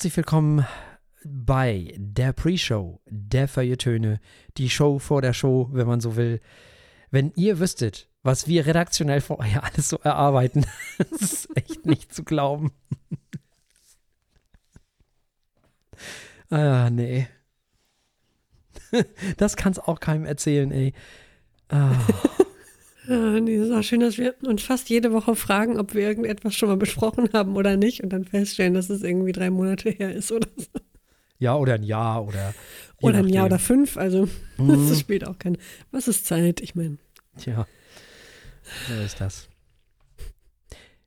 herzlich willkommen bei der Pre-Show, der Feuilletöne, die Show vor der Show, wenn man so will. Wenn ihr wüsstet, was wir redaktionell vorher alles so erarbeiten, das ist echt nicht zu glauben. ah, nee. Das kann's auch keinem erzählen, ey. Ah. Ja, nee, es ist auch schön, dass wir uns fast jede Woche fragen, ob wir irgendetwas schon mal besprochen haben oder nicht und dann feststellen, dass es irgendwie drei Monate her ist oder so. Ja, oder ein Jahr oder. Oder ein Jahr oder fünf, also mhm. das spielt auch keine. Was ist Zeit? Ich meine. Tja, so ist das.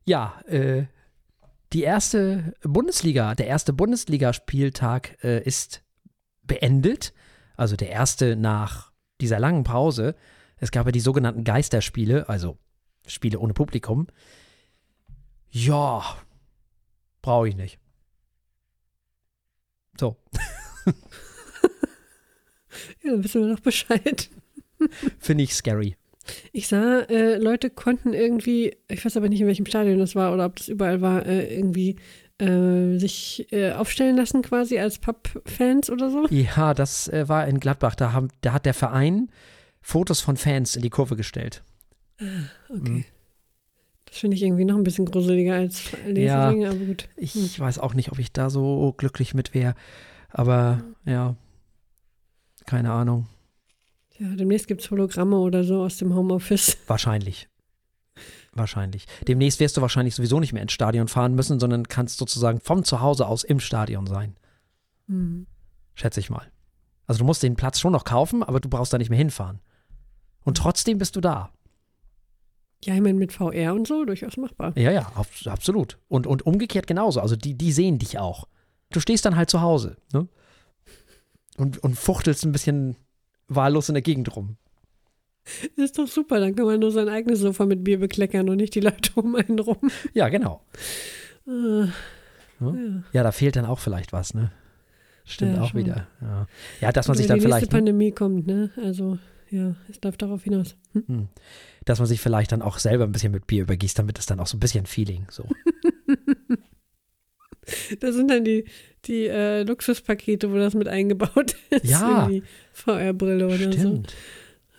Ja, äh, die erste Bundesliga, der erste Bundesligaspieltag äh, ist beendet. Also der erste nach dieser langen Pause. Es gab ja die sogenannten Geisterspiele, also Spiele ohne Publikum. Ja, brauche ich nicht. So. ja, dann wissen wir noch Bescheid. Finde ich scary. Ich sah, äh, Leute konnten irgendwie, ich weiß aber nicht, in welchem Stadion das war oder ob das überall war, äh, irgendwie äh, sich äh, aufstellen lassen quasi als Pub-Fans oder so. Ja, das äh, war in Gladbach. Da, haben, da hat der Verein Fotos von Fans in die Kurve gestellt. Ah, okay. Mhm. Das finde ich irgendwie noch ein bisschen gruseliger als ja, Dinge, aber gut. Ich hm. weiß auch nicht, ob ich da so glücklich mit wäre. Aber ja, keine Ahnung. Ja, demnächst gibt es Hologramme oder so aus dem Homeoffice. Wahrscheinlich. Wahrscheinlich. Demnächst wirst du wahrscheinlich sowieso nicht mehr ins Stadion fahren müssen, sondern kannst sozusagen vom Zuhause aus im Stadion sein. Mhm. Schätze ich mal. Also du musst den Platz schon noch kaufen, aber du brauchst da nicht mehr hinfahren. Und trotzdem bist du da. Ja, ich meine, mit VR und so durchaus machbar. Ja, ja, absolut. Und, und umgekehrt genauso. Also die, die sehen dich auch. Du stehst dann halt zu Hause ne? und, und fuchtelst ein bisschen wahllos in der Gegend rum. Das ist doch super, dann kann man nur sein eigenes Sofa mit Bier bekleckern und nicht die Leute um einen rum. Ja, genau. Äh, ja. ja. da fehlt dann auch vielleicht was, ne? Stimmt ja, auch schon. wieder. Ja. ja, dass man sich dann vielleicht. Wenn die Pandemie kommt, ne? Also ja, es läuft darauf hinaus. Hm? Hm. Dass man sich vielleicht dann auch selber ein bisschen mit Bier übergießt, damit es dann auch so ein bisschen Feeling so. das sind dann die, die äh, Luxuspakete, wo das mit eingebaut ist. Ja. die VR-Brille oder Stimmt.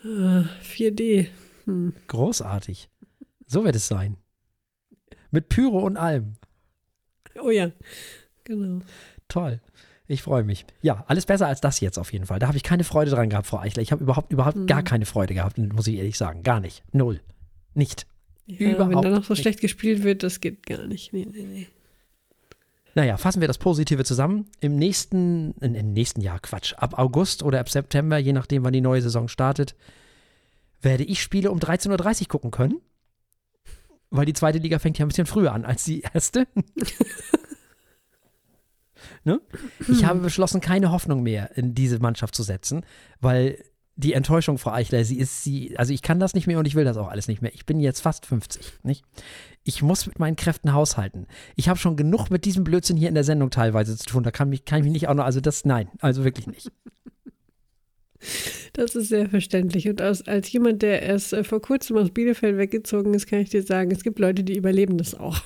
so. Uh, 4D. Hm. Großartig. So wird es sein. Mit Pyro und allem. Oh ja, genau. Toll. Ich freue mich. Ja, alles besser als das jetzt auf jeden Fall. Da habe ich keine Freude dran gehabt, Frau Eichler. Ich habe überhaupt, überhaupt mhm. gar keine Freude gehabt, muss ich ehrlich sagen. Gar nicht. Null. Nicht. Ja, überhaupt wenn da noch so nicht. schlecht gespielt wird, das geht gar nicht. Nee, nee, nee. Naja, fassen wir das Positive zusammen. Im nächsten, im nächsten Jahr, Quatsch, ab August oder ab September, je nachdem, wann die neue Saison startet, werde ich Spiele um 13.30 Uhr gucken können. Weil die zweite Liga fängt ja ein bisschen früher an als die erste. Ne? Ich habe beschlossen, keine Hoffnung mehr in diese Mannschaft zu setzen, weil die Enttäuschung, Frau Eichler, sie ist sie, also ich kann das nicht mehr und ich will das auch alles nicht mehr. Ich bin jetzt fast 50, nicht? Ich muss mit meinen Kräften haushalten. Ich habe schon genug mit diesem Blödsinn hier in der Sendung teilweise zu tun. Da kann, mich, kann ich mich nicht auch noch, also das, nein, also wirklich nicht. Das ist sehr verständlich. Und als, als jemand, der erst äh, vor kurzem aus Bielefeld weggezogen ist, kann ich dir sagen, es gibt Leute, die überleben das auch.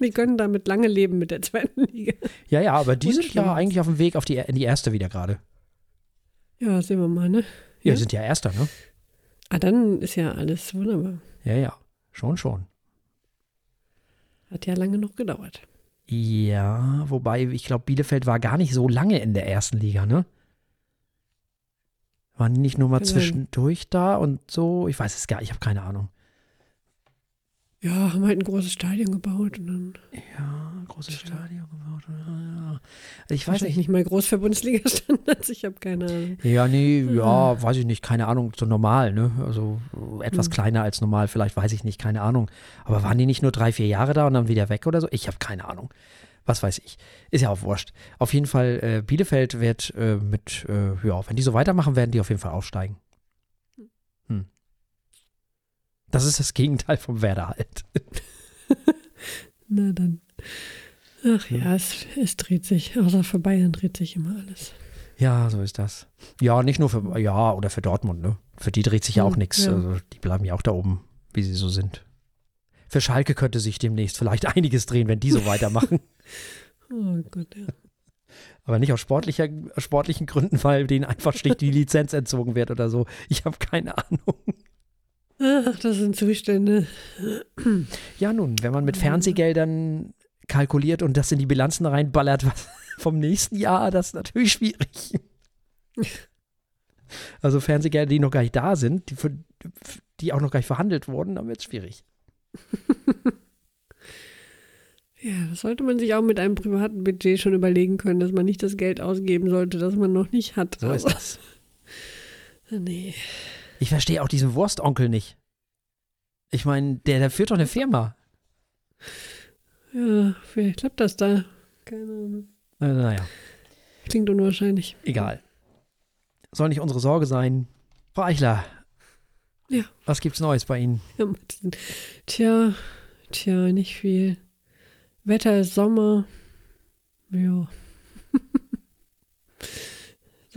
Die können damit lange leben mit der zweiten Liga. Ja, ja, aber die sind ja eigentlich auf dem Weg auf die, in die erste wieder gerade. Ja, sehen wir mal, ne? Ja, ja, sind ja Erster, ne? Ah, dann ist ja alles wunderbar. Ja, ja, schon, schon. Hat ja lange noch gedauert. Ja, wobei, ich glaube, Bielefeld war gar nicht so lange in der ersten Liga, ne? Waren die nicht nur mal zwischendurch da und so? Ich weiß es gar nicht, ich habe keine Ahnung. Ja, haben halt ein großes Stadion gebaut und dann. Ja, ein großes. Stadion gebaut. Ja. Ich weiß nicht. nicht mal groß für Bundesliga-Standards, ich habe keine Ahnung. Ja, nee, ja, weiß ich nicht, keine Ahnung, so normal, ne? Also etwas hm. kleiner als normal, vielleicht weiß ich nicht, keine Ahnung. Aber waren die nicht nur drei, vier Jahre da und dann wieder weg oder so? Ich habe keine Ahnung. Was weiß ich. Ist ja auch wurscht. Auf jeden Fall, äh, Bielefeld wird äh, mit, äh, ja, wenn die so weitermachen, werden die auf jeden Fall aufsteigen. Hm. Das ist das Gegenteil vom Werder halt. Na dann. Ach ja, es, es dreht sich. Außer für Bayern dreht sich immer alles. Ja, so ist das. Ja, nicht nur für, ja, oder für Dortmund, ne? Für die dreht sich ja auch nichts. Ja. Also die bleiben ja auch da oben, wie sie so sind. Für Schalke könnte sich demnächst vielleicht einiges drehen, wenn die so weitermachen. Oh Gott, ja. Aber nicht aus sportlicher, sportlichen Gründen, weil denen einfach schlicht die Lizenz entzogen wird oder so. Ich habe keine Ahnung. Ach, das sind Zustände. Ja, nun, wenn man mit Fernsehgeldern kalkuliert und das in die Bilanzen reinballert was vom nächsten Jahr, das ist natürlich schwierig. Also Fernsehgelder, die noch gar nicht da sind, die, für, die auch noch gar nicht verhandelt wurden, dann wird es schwierig. Ja, das sollte man sich auch mit einem privaten Budget schon überlegen können, dass man nicht das Geld ausgeben sollte, das man noch nicht hat. So ist das. Nee. Ich verstehe auch diesen Wurstonkel nicht. Ich meine, der, der führt doch eine Firma. Ja, vielleicht klappt das da. Keine Ahnung. Naja, Klingt unwahrscheinlich. egal. Soll nicht unsere Sorge sein. Frau Eichler. Ja. Was gibt's Neues bei Ihnen? Ja, Tja, tja, nicht viel. Wetter ist Sommer. Ja.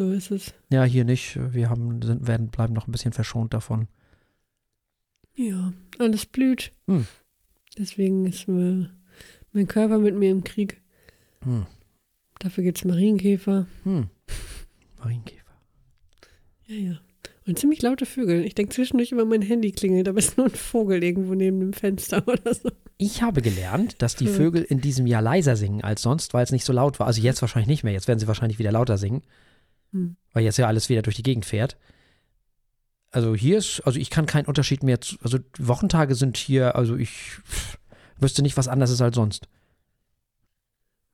so ist es. Ja, hier nicht. Wir haben, sind, werden, bleiben noch ein bisschen verschont davon. Ja, alles blüht. Hm. Deswegen ist äh, mein Körper mit mir im Krieg. Hm. Dafür gibt es Marienkäfer. Hm. Marienkäfer. Ja, ja. Und ziemlich laute Vögel. Ich denke zwischendurch immer mein Handy klingelt, aber es ist nur ein Vogel irgendwo neben dem Fenster oder so. Ich habe gelernt, dass die. Vögel in diesem Jahr leiser singen als sonst, weil es nicht so laut war. Also jetzt wahrscheinlich nicht mehr. Jetzt werden sie wahrscheinlich wieder lauter singen, Hm. weil jetzt ja alles wieder durch die Gegend fährt. Also hier ist, also ich kann keinen Unterschied mehr, zu, also Wochentage sind hier, also ich wüsste nicht, was anders ist als sonst.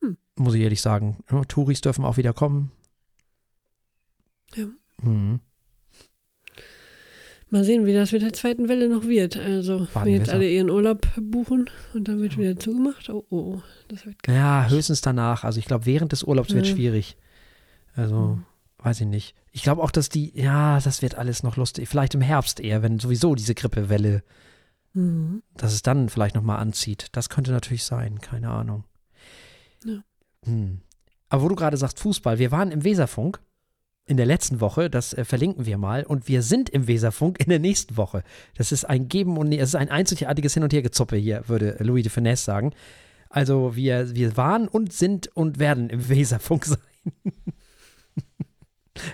Hm. Muss ich ehrlich sagen. Ja, Touris dürfen auch wieder kommen. Ja. Mhm. Mal sehen, wie das mit der zweiten Welle noch wird. Also, wenn jetzt alle ihren Urlaub buchen und dann wird wieder zugemacht. Oh, oh, das wird geil. Ja, höchstens danach. Also ich glaube, während des Urlaubs wird Ja. schwierig. Also, Hm. Weiß ich nicht. Ich glaube auch, dass die, ja, das wird alles noch lustig. Vielleicht im Herbst eher, wenn sowieso diese Grippewelle, Mhm. dass es dann vielleicht nochmal anzieht. Das könnte natürlich sein, keine Ahnung. Ja. Hm. Aber wo du gerade sagst Fußball, wir waren im Weserfunk in der letzten Woche, das äh, verlinken wir mal, und wir sind im Weserfunk in der nächsten Woche. Das ist ein Geben und es ist ein einzigartiges Hin- und Hergezoppe hier, würde Louis de Finesse sagen. Also wir, wir waren und sind und werden im Weserfunk sein.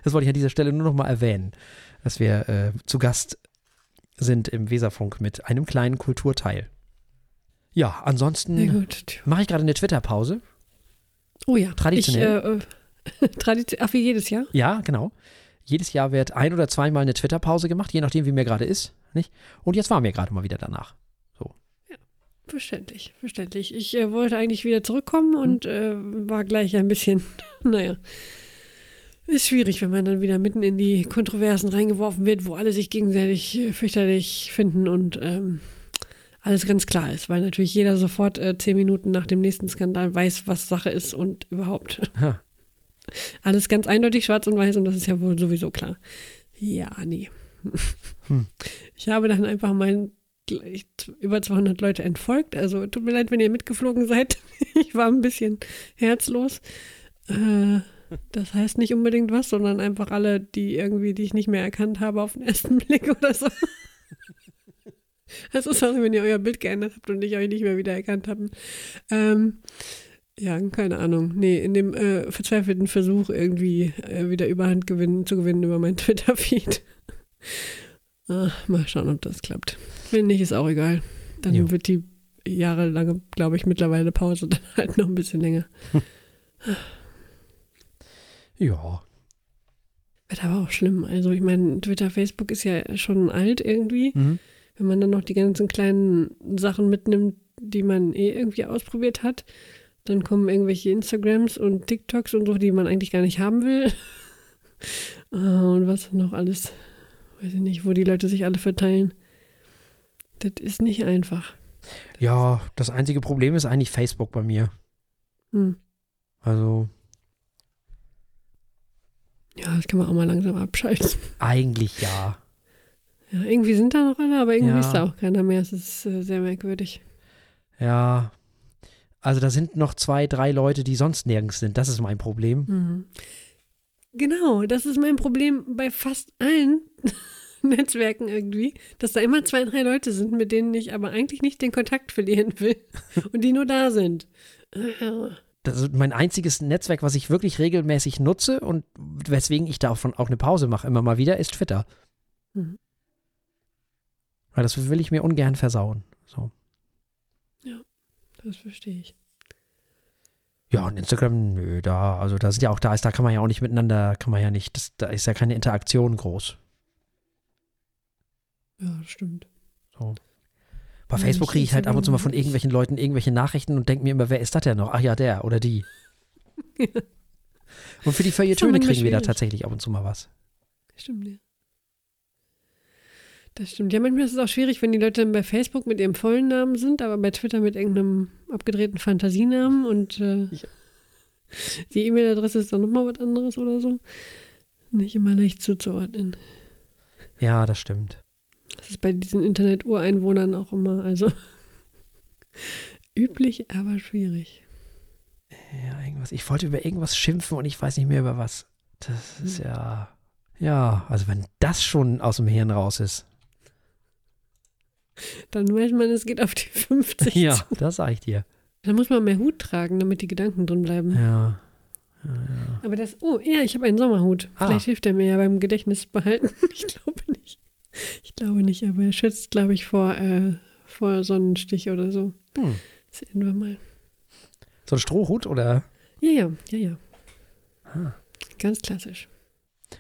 Das wollte ich an dieser Stelle nur noch mal erwähnen, dass wir äh, zu Gast sind im Weserfunk mit einem kleinen Kulturteil. Ja, ansonsten mache ich gerade eine Twitter-Pause. Oh ja. Traditionell. Ich, äh, äh, Tradition, ach, wie jedes Jahr? Ja, genau. Jedes Jahr wird ein oder zweimal eine Twitter-Pause gemacht, je nachdem, wie mir gerade ist. Nicht? Und jetzt war mir gerade mal wieder danach. Verständlich, verständlich. Ich äh, wollte eigentlich wieder zurückkommen und äh, war gleich ein bisschen, naja. Ist schwierig, wenn man dann wieder mitten in die Kontroversen reingeworfen wird, wo alle sich gegenseitig äh, fürchterlich finden und ähm, alles ganz klar ist, weil natürlich jeder sofort äh, zehn Minuten nach dem nächsten Skandal weiß, was Sache ist und überhaupt. Ha. Alles ganz eindeutig schwarz und weiß und das ist ja wohl sowieso klar. Ja, nee. Hm. Ich habe dann einfach meinen über 200 Leute entfolgt. Also tut mir leid, wenn ihr mitgeflogen seid. Ich war ein bisschen herzlos. Äh, das heißt nicht unbedingt was, sondern einfach alle, die irgendwie, die ich nicht mehr erkannt habe auf den ersten Blick oder so. Das ist also, wenn ihr euer Bild geändert habt und ich euch nicht mehr wiedererkannt habe. Ähm, ja, keine Ahnung. Nee, in dem äh, verzweifelten Versuch, irgendwie äh, wieder Überhand gewinnen, zu gewinnen über meinen Twitter-Feed. Ah, mal schauen, ob das klappt. Wenn nicht, ist auch egal. Dann Jo. wird die jahrelange, glaube ich, mittlerweile Pause dann halt noch ein bisschen länger. Ja. Wird aber auch schlimm. Also ich meine, Twitter, Facebook ist ja schon alt irgendwie. Mhm. Wenn man dann noch die ganzen kleinen Sachen mitnimmt, die man eh irgendwie ausprobiert hat, dann kommen irgendwelche Instagrams und TikToks und so, die man eigentlich gar nicht haben will. Ah, und was noch alles, weiß ich nicht, wo die Leute sich alle verteilen. Das ist nicht einfach. Ja, das einzige Problem ist eigentlich Facebook bei mir. Hm. Also Ja, das kann man auch mal langsam abschalten. eigentlich ja. Ja, irgendwie sind da noch alle, aber irgendwie Ja. ist da auch keiner mehr. Es ist äh, sehr merkwürdig. Ja. Also da sind noch zwei, drei Leute, die sonst nirgends sind. Das ist mein Problem. Mhm. Genau, das ist mein Problem bei fast allen Netzwerken irgendwie, dass da immer zwei, drei Leute sind, mit denen ich aber eigentlich nicht den Kontakt verlieren will und die nur da sind. Das ist mein einziges Netzwerk, was ich wirklich regelmäßig nutze und weswegen ich davon auch eine Pause mache, immer mal wieder, ist Twitter. Mhm. Weil das will ich mir ungern versauen. So. Das verstehe ich. Ja, und Instagram, nö, da, also da sind ja auch da ist, da kann man ja auch nicht miteinander, kann man ja nicht, das, da ist ja keine Interaktion groß. Ja, das stimmt. So. Bei Facebook kriege ich halt ab und zu mal von irgendwelchen Leuten irgendwelche Nachrichten und denke mir immer, wer ist das denn noch? Ach ja, der oder die. Und für die Feuilletöne kriegen wir da tatsächlich ab und zu mal was. Stimmt, ja. Das stimmt. Ja, manchmal ist es auch schwierig, wenn die Leute dann bei Facebook mit ihrem vollen Namen sind, aber bei Twitter mit irgendeinem abgedrehten Fantasienamen und äh, Ja. die E-Mail-Adresse ist dann nochmal was anderes oder so. Nicht immer leicht zuzuordnen. Ja, das stimmt. Das ist bei diesen Internet-Ureinwohnern auch immer, also üblich, aber schwierig. Ja, irgendwas. Ich wollte über irgendwas schimpfen und ich weiß nicht mehr über was. Das ist Hm. ja. Ja, also wenn das schon aus dem Hirn raus ist. Dann weiß man, es geht auf die 50 Ja, zu. das sag ich dir. Da muss man mehr Hut tragen, damit die Gedanken drin bleiben. Ja. Aber das, oh, ja, ich habe einen Sommerhut. Ah. Vielleicht hilft er mir ja beim Gedächtnis behalten. Ich glaube nicht. Ich glaube nicht, aber er schützt, glaube ich, vor, äh, vor Sonnenstich oder so. Hm. Sehen wir mal. So ein Strohhut oder? Ja, ja, ja, ja. Ah. Ganz klassisch.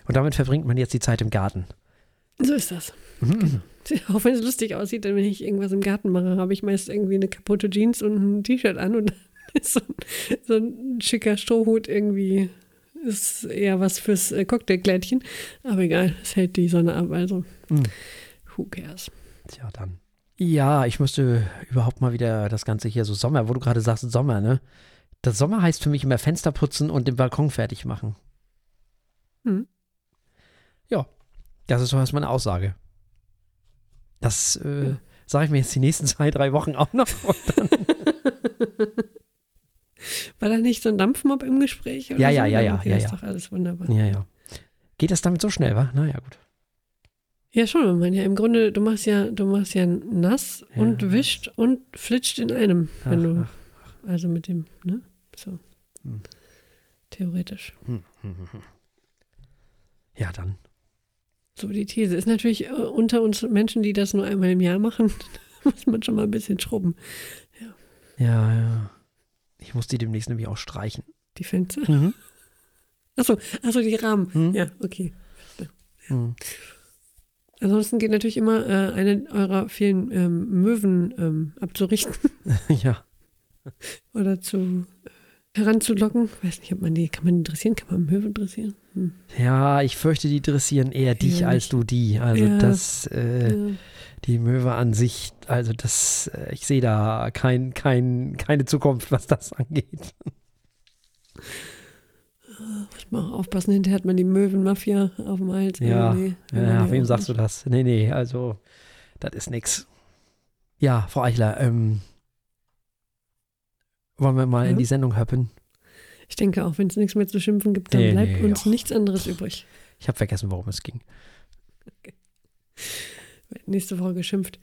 Und damit verbringt man jetzt die Zeit im Garten. So ist das. Mhm. Auch wenn es lustig aussieht, wenn ich irgendwas im Garten mache, habe ich meist irgendwie eine kaputte Jeans und ein T-Shirt an und dann ist so ein, so ein schicker Strohhut irgendwie ist eher was fürs äh, Cocktailkleidchen. Aber egal, es hält die Sonne ab, also Mhm. who cares. Tja, dann. Ja, ich müsste überhaupt mal wieder das Ganze hier so Sommer, wo du gerade sagst Sommer, ne? Das Sommer heißt für mich immer Fenster putzen und den Balkon fertig machen. Hm. Ja, das ist so erstmal eine Aussage. Das äh, Ja. sage ich mir jetzt die nächsten zwei, drei Wochen auch noch. Und dann, War da nicht so ein Dampfmob im Gespräch? Oder Ja, so? ja, ja, ja, Okay, ja, ist ja. doch alles wunderbar. ja, ja. Geht das damit so schnell, wa? Naja, gut. Ja, schon, man ja im Grunde, du machst ja, du machst ja nass Ja. und wischt und flitscht in einem, wenn Ach, du, ach. also mit dem, ne? So. Hm. Theoretisch. Hm, hm, hm, hm. Ja, dann. So, die These ist natürlich äh, unter uns Menschen, die das nur einmal im Jahr machen, muss man schon mal ein bisschen schrubben. Ja, ja. Ich muss die demnächst nämlich auch streichen. Die Fenster. Mhm. Achso, achso, die Rahmen. Hm. Ja, okay. Hm. Ansonsten geht natürlich immer äh, eine eurer vielen ähm, Möwen ähm, abzurichten ja. oder zu äh, heranzulocken. Weiß nicht, ob man die, kann man die dressieren? Kann man Möwen dressieren? Hm. Ja, ich fürchte, die dressieren eher dich Ja, als nicht. du die. Also Ja. das, äh, Ja. Die Möwe an sich, also das, äh, ich sehe da kein, kein, keine Zukunft, was das angeht. Muss man auch aufpassen, hinterher hat man die Möwenmafia auf dem Hals. Ja. Will man Ja, wem sagst du nicht. das? Nee, nee, also das ist nix. Ja, Frau Eichler, ähm, wollen wir mal Ja? in die Sendung höppen? Ich denke auch, wenn es nichts mehr zu schimpfen gibt, dann Nee, bleibt nee, uns ach. nichts anderes übrig. Ich habe vergessen, worum es ging. Nächste Woche geschimpft.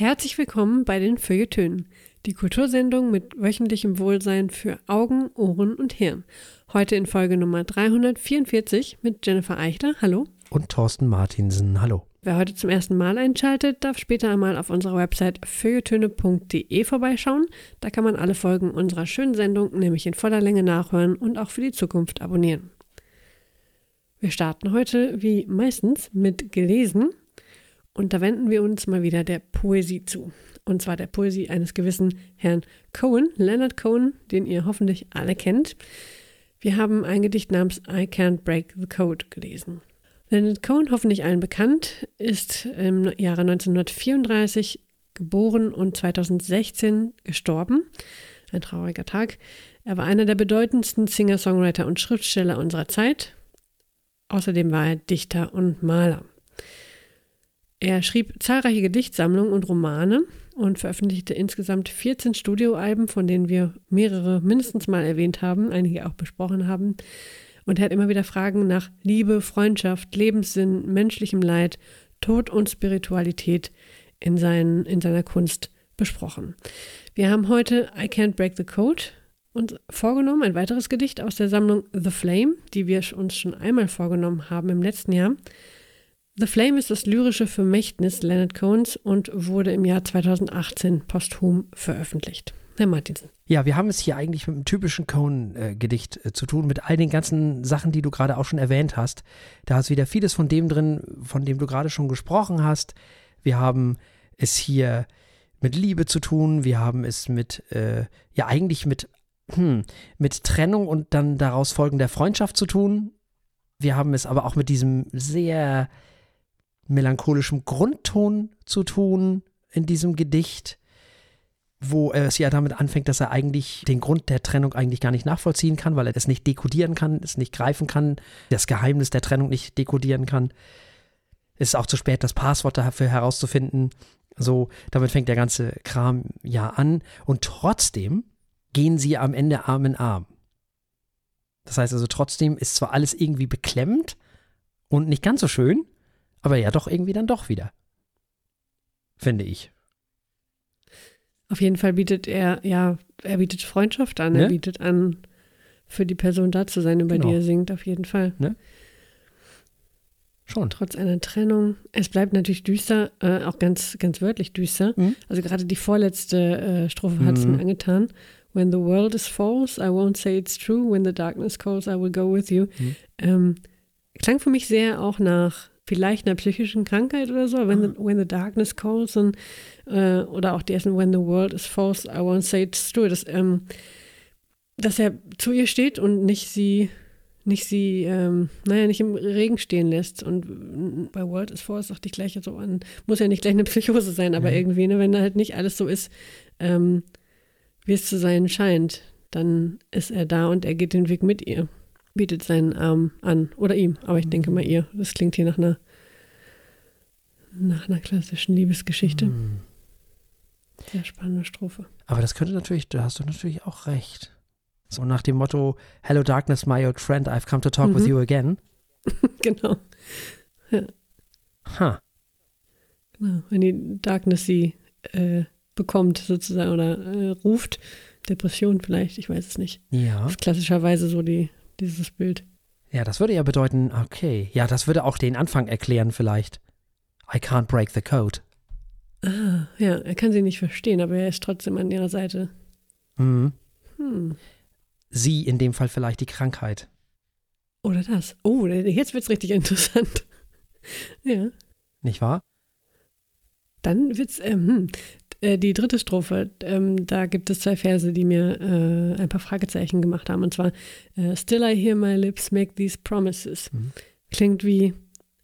Herzlich willkommen bei den Feuilletönen, die Kultursendung mit wöchentlichem Wohlsein für Augen, Ohren und Hirn. Heute in Folge Nummer 344 mit Jennifer Eichler. Hallo. Und Thorsten Martinsen, hallo. Wer heute zum ersten Mal einschaltet, darf später einmal auf unserer Website feuilletöne.de vorbeischauen. Da kann man alle Folgen unserer schönen Sendung nämlich in voller Länge nachhören und auch für die Zukunft abonnieren. Wir starten heute wie meistens mit Gelesen und da wenden wir uns mal wieder der Poesie zu. Und zwar der Poesie eines gewissen Herrn Cohen, Leonard Cohen, den ihr hoffentlich alle kennt. Wir haben ein Gedicht namens I Can't Break the Code gelesen. Leonard Cohen, hoffentlich allen bekannt, ist im Jahre 1934 geboren und 2016 gestorben. Ein trauriger Tag. Er war einer der bedeutendsten Singer-Songwriter und Schriftsteller unserer Zeit. Außerdem war er Dichter und Maler. Er schrieb zahlreiche Gedichtsammlungen und Romane und veröffentlichte insgesamt 14 Studioalben, von denen wir mehrere mindestens mal erwähnt haben, einige auch besprochen haben. Und er hat immer wieder Fragen nach Liebe, Freundschaft, Lebenssinn, menschlichem Leid, Tod und Spiritualität in, seinen, in seiner Kunst besprochen. Wir haben heute I Can't Break the Code uns vorgenommen, ein weiteres Gedicht aus der Sammlung The Flame, die wir uns schon einmal vorgenommen haben im letzten Jahr. The Flame ist das lyrische Vermächtnis Leonard Cohens und wurde im Jahr 2018 posthum veröffentlicht. Herr Martinsen. Ja, wir haben es hier eigentlich mit einem typischen Cohen-Gedicht äh, zu tun, mit all den ganzen Sachen, die du gerade auch schon erwähnt hast. Da ist wieder vieles von dem drin, von dem du gerade schon gesprochen hast. Wir haben es hier mit Liebe zu tun, wir haben es mit, äh, ja, eigentlich mit, hm, mit Trennung und dann daraus folgender Freundschaft zu tun. Wir haben es aber auch mit diesem sehr melancholischem Grundton zu tun in diesem Gedicht, wo es ja damit anfängt, dass er eigentlich den Grund der Trennung eigentlich gar nicht nachvollziehen kann, weil er das nicht dekodieren kann, es nicht greifen kann, das Geheimnis der Trennung nicht dekodieren kann. Es ist auch zu spät, das Passwort dafür herauszufinden. So, damit fängt der ganze Kram ja an. Und trotzdem gehen sie am Ende Arm in Arm. Das heißt also, trotzdem ist zwar alles irgendwie beklemmt und nicht ganz so schön, aber ja, doch irgendwie dann doch wieder. Finde ich. Auf jeden Fall bietet er, ja, er bietet Freundschaft an, ne? er bietet an, für die Person da zu sein, über genau. die er singt, auf jeden Fall. Ne? Schon. Trotz einer Trennung. Es bleibt natürlich düster, äh, auch ganz, ganz wörtlich düster. Mhm. Also gerade die vorletzte äh, Strophe hat es mhm. mir angetan. When the world is false, I won't say it's true. When the darkness calls, I will go with you. Mhm. Ähm, klang für mich sehr auch nach vielleicht einer psychischen Krankheit oder so, when, the, when the darkness calls und, äh, oder auch die ersten When the world is false, I won't say it's true, dass, ähm, dass er zu ihr steht und nicht sie, nicht sie, ähm, naja, nicht im Regen stehen lässt. Und bei World is false dachte ich gleich so an, muss ja nicht gleich eine Psychose sein, aber mhm. irgendwie, ne, wenn da halt nicht alles so ist, ähm, wie es zu sein scheint, dann ist er da und er geht den Weg mit ihr bietet seinen Arm an. Oder ihm, aber ich denke mal ihr. Das klingt hier nach einer, nach einer klassischen Liebesgeschichte. Hm. Sehr spannende Strophe. Aber das könnte natürlich, da hast du natürlich auch recht. So nach dem Motto, Hello Darkness, my old friend, I've come to talk mhm. with you again. genau. Ja. Ha. Genau. Wenn die Darkness sie äh, bekommt sozusagen oder äh, ruft, Depression vielleicht, ich weiß es nicht. Ja. Das ist klassischerweise so die dieses Bild. Ja, das würde ja bedeuten, okay, ja, das würde auch den Anfang erklären vielleicht. I can't break the code. Ah, ja, er kann sie nicht verstehen, aber er ist trotzdem an ihrer Seite. Mhm. Hm. Sie in dem Fall vielleicht die Krankheit. Oder das. Oh, jetzt wird es richtig interessant. ja. Nicht wahr? Dann wird's, ähm, hm, äh, die dritte Strophe, ähm, da gibt es zwei Verse, die mir äh, ein paar Fragezeichen gemacht haben. Und zwar, äh, Still I hear my lips make these promises. Mhm. Klingt wie,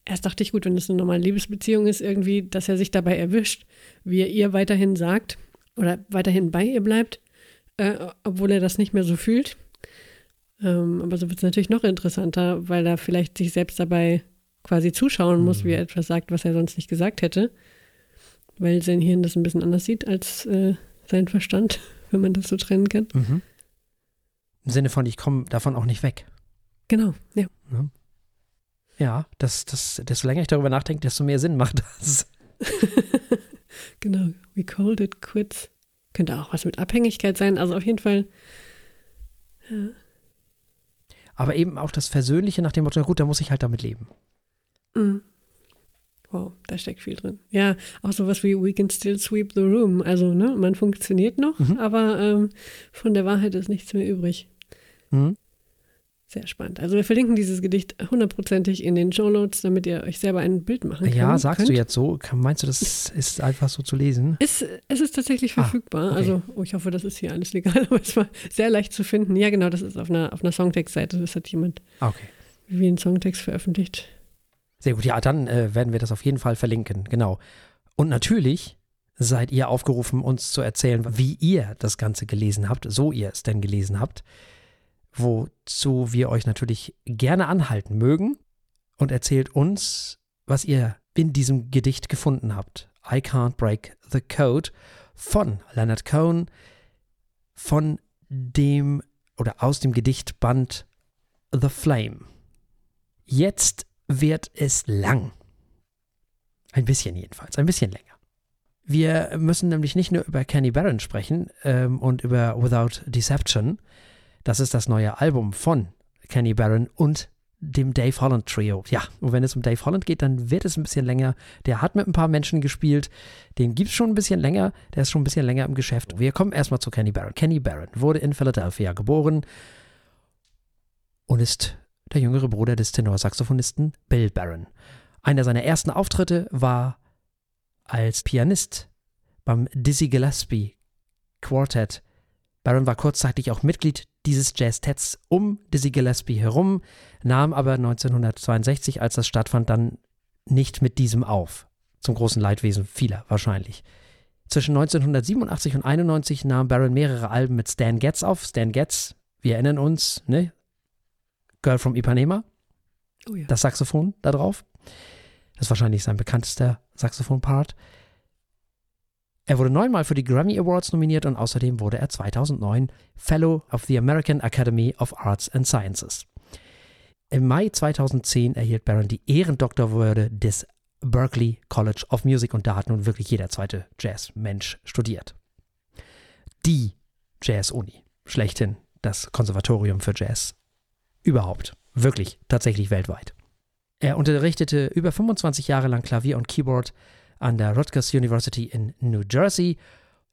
erst dachte ich, gut, wenn es eine normale Liebesbeziehung ist, irgendwie, dass er sich dabei erwischt, wie er ihr weiterhin sagt oder weiterhin bei ihr bleibt, äh, obwohl er das nicht mehr so fühlt. Ähm, aber so wird es natürlich noch interessanter, weil er vielleicht sich selbst dabei quasi zuschauen muss, mhm. wie er etwas sagt, was er sonst nicht gesagt hätte weil sein Hirn das ein bisschen anders sieht als äh, sein Verstand, wenn man das so trennen kann. Mhm. Im Sinne von, ich komme davon auch nicht weg. Genau, ja. Ja, ja das, das, desto länger ich darüber nachdenke, desto mehr Sinn macht das. genau, we called it quits. Könnte auch was mit Abhängigkeit sein, also auf jeden Fall. Ja. Aber eben auch das Versöhnliche nach dem Motto, gut, da muss ich halt damit leben. Mhm. Wow, da steckt viel drin. Ja, auch sowas wie We can still sweep the room. Also, ne, man funktioniert noch, mhm. aber ähm, von der Wahrheit ist nichts mehr übrig. Mhm. Sehr spannend. Also wir verlinken dieses Gedicht hundertprozentig in den Show Notes, damit ihr euch selber ein Bild machen könnt. Ja, sagst könnt. du jetzt so? Meinst du, das ist einfach so zu lesen? Es, es ist tatsächlich ah, verfügbar. Ah, okay. Also, oh, ich hoffe, das ist hier alles legal, aber es war sehr leicht zu finden. Ja, genau, das ist auf einer, auf einer Songtext-Seite. Das hat jemand ah, okay. wie einen Songtext veröffentlicht. Sehr gut, ja, dann äh, werden wir das auf jeden Fall verlinken, genau. Und natürlich seid ihr aufgerufen, uns zu erzählen, wie ihr das Ganze gelesen habt, so ihr es denn gelesen habt, wozu wir euch natürlich gerne anhalten mögen und erzählt uns, was ihr in diesem Gedicht gefunden habt. I Can't Break the Code von Leonard Cohen, von dem oder aus dem Gedichtband The Flame. Jetzt wird es lang. Ein bisschen jedenfalls, ein bisschen länger. Wir müssen nämlich nicht nur über Kenny Barron sprechen ähm, und über Without Deception. Das ist das neue Album von Kenny Barron und dem Dave Holland Trio. Ja, und wenn es um Dave Holland geht, dann wird es ein bisschen länger. Der hat mit ein paar Menschen gespielt. Den gibt es schon ein bisschen länger. Der ist schon ein bisschen länger im Geschäft. Wir kommen erstmal zu Kenny Barron. Kenny Barron wurde in Philadelphia geboren und ist der jüngere Bruder des Tenorsaxophonisten Bill Barron. Einer seiner ersten Auftritte war als Pianist beim Dizzy Gillespie Quartet. Barron war kurzzeitig auch Mitglied dieses Jazz-Tets um Dizzy Gillespie herum, nahm aber 1962, als das stattfand, dann nicht mit diesem auf. Zum großen Leidwesen vieler wahrscheinlich. Zwischen 1987 und 91 nahm Barron mehrere Alben mit Stan Getz auf. Stan Getz, wir erinnern uns, ne? Girl from Ipanema. Oh ja. Das Saxophon da drauf. Das ist wahrscheinlich sein bekanntester Saxophon-Part. Er wurde neunmal für die Grammy Awards nominiert und außerdem wurde er 2009 Fellow of the American Academy of Arts and Sciences. Im Mai 2010 erhielt Barron die Ehrendoktorwürde des Berklee College of Music und da hat nun wirklich jeder zweite Jazzmensch studiert. Die Jazz-Uni, schlechthin das Konservatorium für Jazz überhaupt, wirklich tatsächlich weltweit. Er unterrichtete über 25 Jahre lang Klavier und Keyboard an der Rutgers University in New Jersey.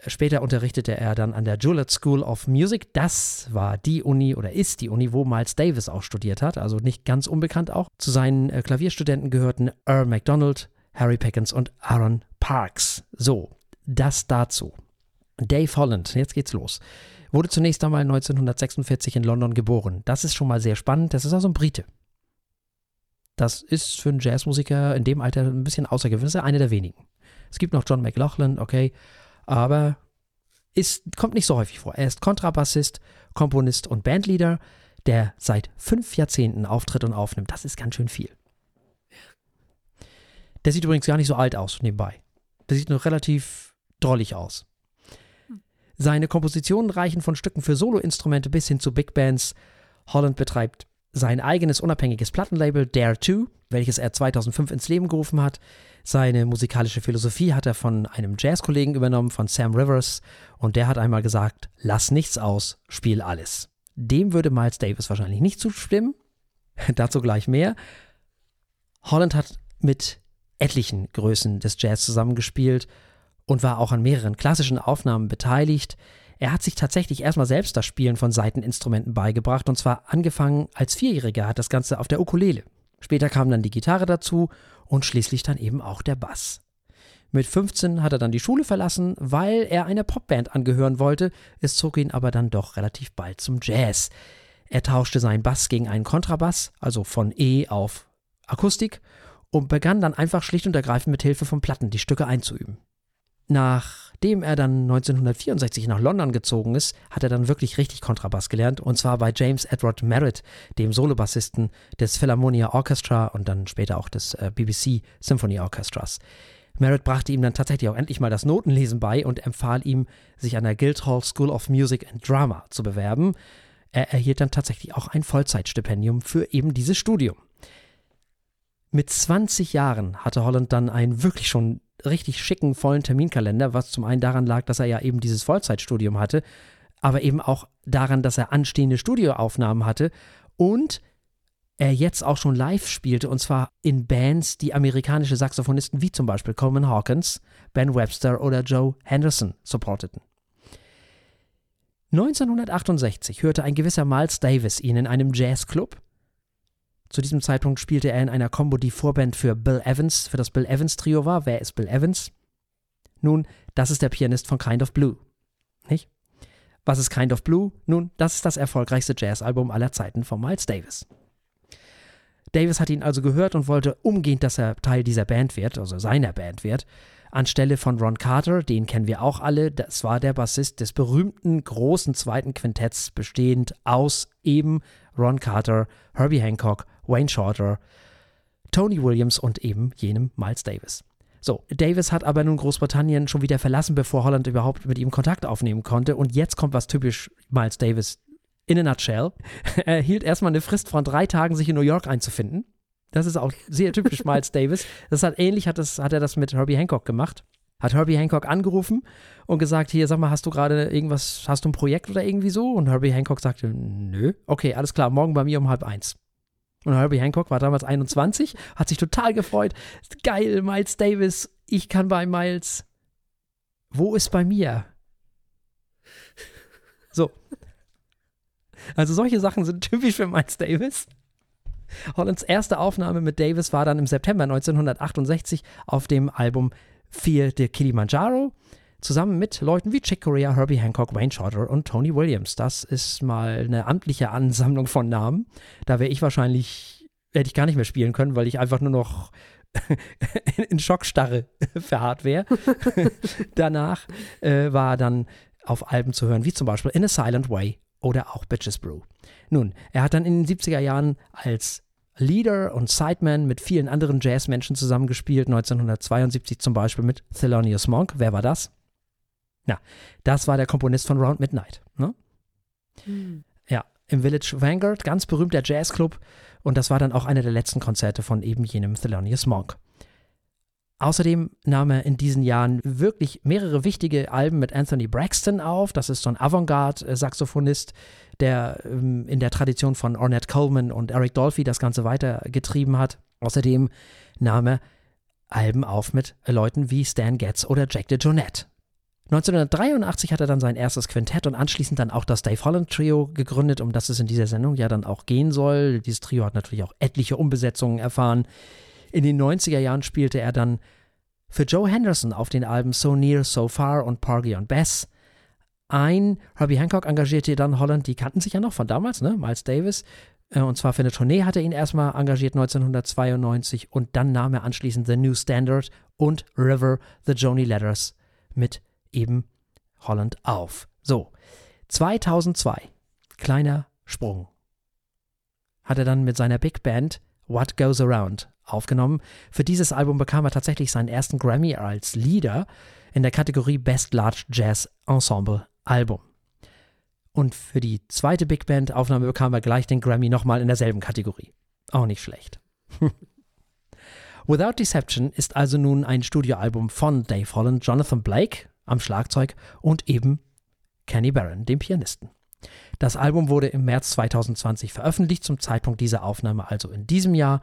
Später unterrichtete er dann an der Juilliard School of Music. Das war die Uni oder ist die Uni, wo Miles Davis auch studiert hat, also nicht ganz unbekannt auch. Zu seinen äh, Klavierstudenten gehörten Earl MacDonald, Harry Pickens und Aaron Parks. So, das dazu. Dave Holland, jetzt geht's los. Wurde zunächst einmal 1946 in London geboren. Das ist schon mal sehr spannend. Das ist also ein Brite. Das ist für einen Jazzmusiker in dem Alter ein bisschen außergewöhnlich. Das ist einer der wenigen. Es gibt noch John McLaughlin, okay, aber ist, kommt nicht so häufig vor. Er ist Kontrabassist, Komponist und Bandleader, der seit fünf Jahrzehnten auftritt und aufnimmt. Das ist ganz schön viel. Der sieht übrigens gar nicht so alt aus nebenbei. Der sieht noch relativ drollig aus. Seine Kompositionen reichen von Stücken für Soloinstrumente bis hin zu Big Bands. Holland betreibt sein eigenes unabhängiges Plattenlabel Dare 2, welches er 2005 ins Leben gerufen hat. Seine musikalische Philosophie hat er von einem Jazzkollegen übernommen, von Sam Rivers, und der hat einmal gesagt, lass nichts aus, spiel alles. Dem würde Miles Davis wahrscheinlich nicht zustimmen, dazu gleich mehr. Holland hat mit etlichen Größen des Jazz zusammengespielt und war auch an mehreren klassischen Aufnahmen beteiligt. Er hat sich tatsächlich erstmal selbst das Spielen von Saiteninstrumenten beigebracht und zwar angefangen als Vierjähriger, hat das Ganze auf der Ukulele. Später kam dann die Gitarre dazu und schließlich dann eben auch der Bass. Mit 15 hat er dann die Schule verlassen, weil er einer Popband angehören wollte. Es zog ihn aber dann doch relativ bald zum Jazz. Er tauschte seinen Bass gegen einen Kontrabass, also von E auf Akustik, und begann dann einfach schlicht und ergreifend mit Hilfe von Platten die Stücke einzuüben. Nachdem er dann 1964 nach London gezogen ist, hat er dann wirklich richtig Kontrabass gelernt und zwar bei James Edward Merritt, dem Solobassisten des Philharmonia Orchestra und dann später auch des äh, BBC Symphony Orchestras. Merritt brachte ihm dann tatsächlich auch endlich mal das Notenlesen bei und empfahl ihm, sich an der Guildhall School of Music and Drama zu bewerben. Er erhielt dann tatsächlich auch ein Vollzeitstipendium für eben dieses Studium. Mit 20 Jahren hatte Holland dann einen wirklich schon richtig schicken, vollen Terminkalender, was zum einen daran lag, dass er ja eben dieses Vollzeitstudium hatte, aber eben auch daran, dass er anstehende Studioaufnahmen hatte und er jetzt auch schon live spielte und zwar in Bands, die amerikanische Saxophonisten wie zum Beispiel Coleman Hawkins, Ben Webster oder Joe Henderson supporteten. 1968 hörte ein gewisser Miles Davis ihn in einem Jazzclub zu diesem Zeitpunkt spielte er in einer Combo, die Vorband für Bill Evans, für das Bill Evans Trio war. Wer ist Bill Evans? Nun, das ist der Pianist von Kind of Blue. Nicht? Was ist Kind of Blue? Nun, das ist das erfolgreichste Jazzalbum aller Zeiten von Miles Davis. Davis hat ihn also gehört und wollte umgehend, dass er Teil dieser Band wird, also seiner Band wird. Anstelle von Ron Carter, den kennen wir auch alle, das war der Bassist des berühmten großen zweiten Quintetts, bestehend aus eben Ron Carter, Herbie Hancock, Wayne Shorter, Tony Williams und eben jenem Miles Davis. So, Davis hat aber nun Großbritannien schon wieder verlassen, bevor Holland überhaupt mit ihm Kontakt aufnehmen konnte. Und jetzt kommt was typisch Miles Davis in a nutshell. Er hielt erstmal eine Frist von drei Tagen, sich in New York einzufinden. Das ist auch sehr typisch Miles Davis. Das hat ähnlich hat, das, hat er das mit Herbie Hancock gemacht. Hat Herbie Hancock angerufen und gesagt, hier, sag mal, hast du gerade irgendwas, hast du ein Projekt oder irgendwie so? Und Herbie Hancock sagte, nö. Okay, alles klar, morgen bei mir um halb eins. Und Herbie Hancock war damals 21, hat sich total gefreut. Geil, Miles Davis, ich kann bei Miles. Wo ist bei mir? So. Also solche Sachen sind typisch für Miles Davis. Hollands erste Aufnahme mit Davis war dann im September 1968 auf dem Album Fear the Kilimanjaro zusammen mit Leuten wie Chick Corea, Herbie Hancock, Wayne Shorter und Tony Williams. Das ist mal eine amtliche Ansammlung von Namen. Da wäre ich wahrscheinlich, hätte ich gar nicht mehr spielen können, weil ich einfach nur noch in Schockstarre verharrt wäre. Danach äh, war dann auf Alben zu hören, wie zum Beispiel In a Silent Way oder auch Bitches Brew. Nun, er hat dann in den 70er Jahren als Leader und Sideman mit vielen anderen Jazzmenschen zusammengespielt, 1972 zum Beispiel mit Thelonious Monk. Wer war das? Ja, das war der Komponist von Round Midnight. Ne? Mhm. Ja, im Village Vanguard, ganz berühmter Jazzclub. Und das war dann auch einer der letzten Konzerte von eben jenem Thelonious Monk. Außerdem nahm er in diesen Jahren wirklich mehrere wichtige Alben mit Anthony Braxton auf. Das ist so ein Avantgarde-Saxophonist, der ähm, in der Tradition von Ornette Coleman und Eric Dolphy das Ganze weitergetrieben hat. Außerdem nahm er Alben auf mit Leuten wie Stan Getz oder Jack DeJohnette. 1983 hat er dann sein erstes Quintett und anschließend dann auch das Dave Holland Trio gegründet, um das es in dieser Sendung ja dann auch gehen soll. Dieses Trio hat natürlich auch etliche Umbesetzungen erfahren. In den 90er Jahren spielte er dann für Joe Henderson auf den Alben So Near, So Far und Porgy und Bess ein. Herbie Hancock engagierte dann Holland, die kannten sich ja noch von damals, ne? Miles Davis. Äh, und zwar für eine Tournee hat er ihn erstmal engagiert 1992 und dann nahm er anschließend The New Standard und River, The Joni Letters mit eben Holland auf. So, 2002, kleiner Sprung, hat er dann mit seiner Big Band What Goes Around aufgenommen. Für dieses Album bekam er tatsächlich seinen ersten Grammy als Leader in der Kategorie Best Large Jazz Ensemble Album. Und für die zweite Big Band Aufnahme bekam er gleich den Grammy nochmal in derselben Kategorie. Auch nicht schlecht. Without Deception ist also nun ein Studioalbum von Dave Holland, Jonathan Blake am Schlagzeug und eben Kenny Barron, dem Pianisten. Das Album wurde im März 2020 veröffentlicht, zum Zeitpunkt dieser Aufnahme also in diesem Jahr.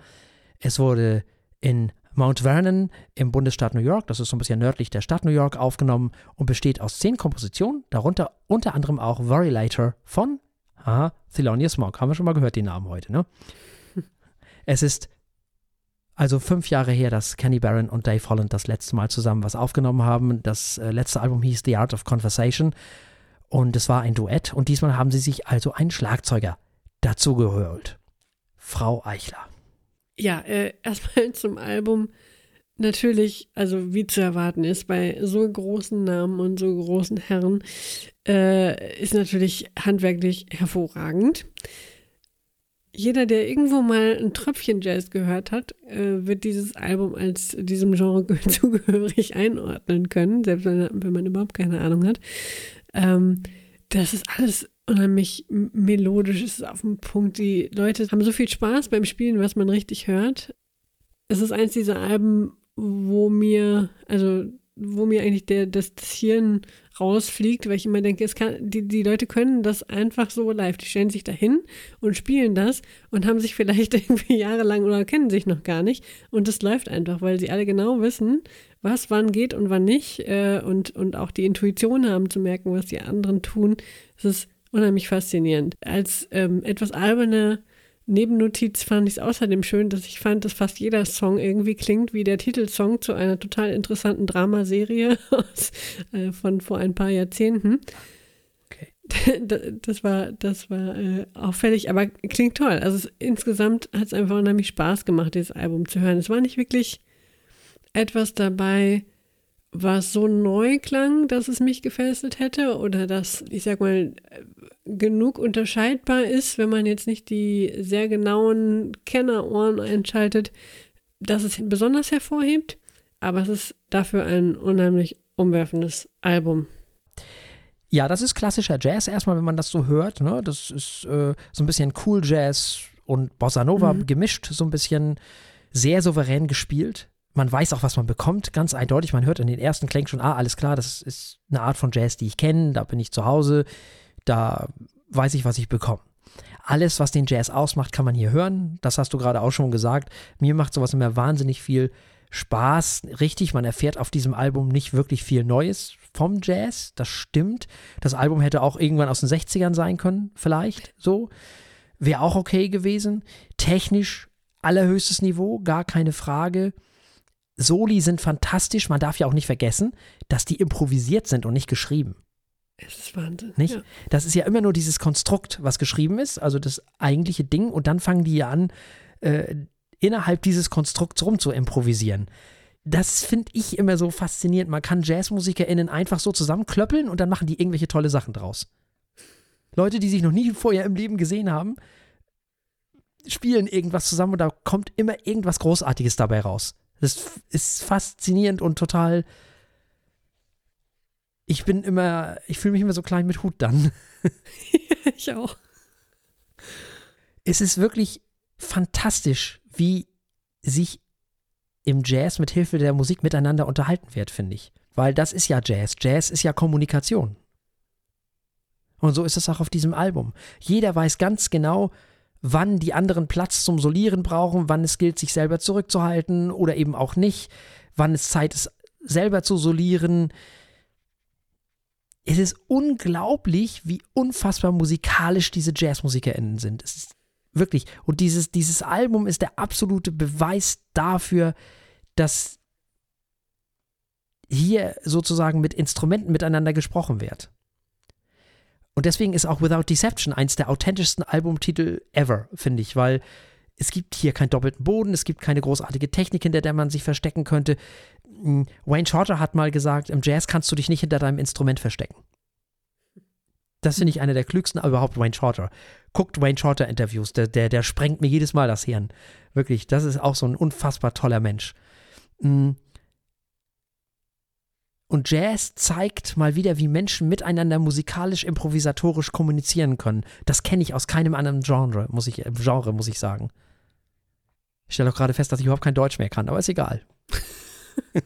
Es wurde in Mount Vernon im Bundesstaat New York, das ist so ein bisschen nördlich der Stadt New York, aufgenommen und besteht aus zehn Kompositionen, darunter unter anderem auch Worry Later von aha, Thelonious Monk. Haben wir schon mal gehört, den Namen heute, ne? Es ist also fünf Jahre her, dass Kenny Barron und Dave Holland das letzte Mal zusammen was aufgenommen haben. Das äh, letzte Album hieß The Art of Conversation und es war ein Duett und diesmal haben sie sich also einen Schlagzeuger dazu geholt. Frau Eichler. Ja, äh, erstmal zum Album. Natürlich, also wie zu erwarten ist, bei so großen Namen und so großen Herren, äh, ist natürlich handwerklich hervorragend jeder, der irgendwo mal ein Tröpfchen Jazz gehört hat, äh, wird dieses Album als diesem Genre zugehörig einordnen können, selbst wenn, wenn man überhaupt keine Ahnung hat. Ähm, das ist alles unheimlich melodisch, es ist auf dem Punkt. Die Leute haben so viel Spaß beim Spielen, was man richtig hört. Es ist eins dieser Alben, wo mir, also wo mir eigentlich der, das, das Hirn rausfliegt, weil ich immer denke, es kann, die, die Leute können das einfach so live. Die stellen sich dahin und spielen das und haben sich vielleicht irgendwie jahrelang oder kennen sich noch gar nicht. Und das läuft einfach, weil sie alle genau wissen, was wann geht und wann nicht. Äh, und, und auch die Intuition haben zu merken, was die anderen tun. Es ist unheimlich faszinierend. Als ähm, etwas alberne Nebennotiz fand ich es außerdem schön, dass ich fand, dass fast jeder Song irgendwie klingt wie der Titelsong zu einer total interessanten Dramaserie aus, äh, von vor ein paar Jahrzehnten. Okay. Das war, das war äh, auffällig, aber klingt toll. Also es, insgesamt hat es einfach unheimlich Spaß gemacht, dieses Album zu hören. Es war nicht wirklich etwas dabei, was so neu klang, dass es mich gefesselt hätte oder dass, ich sag mal, genug unterscheidbar ist, wenn man jetzt nicht die sehr genauen Kennerohren einschaltet, dass es besonders hervorhebt, aber es ist dafür ein unheimlich umwerfendes Album. Ja, das ist klassischer Jazz erstmal, wenn man das so hört. Ne? Das ist äh, so ein bisschen Cool Jazz und Bossa Nova mhm. gemischt, so ein bisschen sehr souverän gespielt. Man weiß auch, was man bekommt, ganz eindeutig. Man hört in den ersten Klängen schon, ah, alles klar, das ist eine Art von Jazz, die ich kenne, da bin ich zu Hause, da weiß ich, was ich bekomme. Alles, was den Jazz ausmacht, kann man hier hören. Das hast du gerade auch schon gesagt. Mir macht sowas immer wahnsinnig viel Spaß. Richtig, man erfährt auf diesem Album nicht wirklich viel Neues vom Jazz. Das stimmt. Das Album hätte auch irgendwann aus den 60ern sein können, vielleicht so. Wäre auch okay gewesen. Technisch allerhöchstes Niveau, gar keine Frage. Soli sind fantastisch. Man darf ja auch nicht vergessen, dass die improvisiert sind und nicht geschrieben. Es ist Wahnsinn. Nicht? Ja. Das ist ja immer nur dieses Konstrukt, was geschrieben ist, also das eigentliche Ding, und dann fangen die ja an, äh, innerhalb dieses Konstrukts rum zu improvisieren. Das finde ich immer so faszinierend. Man kann JazzmusikerInnen einfach so zusammenklöppeln und dann machen die irgendwelche tolle Sachen draus. Leute, die sich noch nie vorher im Leben gesehen haben, spielen irgendwas zusammen und da kommt immer irgendwas Großartiges dabei raus. Das ist faszinierend und total ich bin immer, ich fühle mich immer so klein mit Hut dann. ich auch. Es ist wirklich fantastisch, wie sich im Jazz mit Hilfe der Musik miteinander unterhalten wird, finde ich. Weil das ist ja Jazz. Jazz ist ja Kommunikation. Und so ist es auch auf diesem Album. Jeder weiß ganz genau, wann die anderen Platz zum Solieren brauchen, wann es gilt, sich selber zurückzuhalten oder eben auch nicht, wann es Zeit ist, selber zu solieren es ist unglaublich, wie unfassbar musikalisch diese JazzmusikerInnen sind. Es ist wirklich. Und dieses, dieses Album ist der absolute Beweis dafür, dass hier sozusagen mit Instrumenten miteinander gesprochen wird. Und deswegen ist auch Without Deception eins der authentischsten Albumtitel ever, finde ich, weil es gibt hier keinen doppelten Boden, es gibt keine großartige Technik, hinter der man sich verstecken könnte. Hm, Wayne Shorter hat mal gesagt, im Jazz kannst du dich nicht hinter deinem Instrument verstecken. Das finde ich einer der klügsten, aber überhaupt Wayne Shorter. Guckt Wayne Shorter Interviews, der, der, der sprengt mir jedes Mal das Hirn. Wirklich, das ist auch so ein unfassbar toller Mensch. Hm. Und Jazz zeigt mal wieder, wie Menschen miteinander musikalisch, improvisatorisch kommunizieren können. Das kenne ich aus keinem anderen Genre, muss ich, Genre, muss ich sagen. Ich stelle auch gerade fest, dass ich überhaupt kein Deutsch mehr kann, aber ist egal.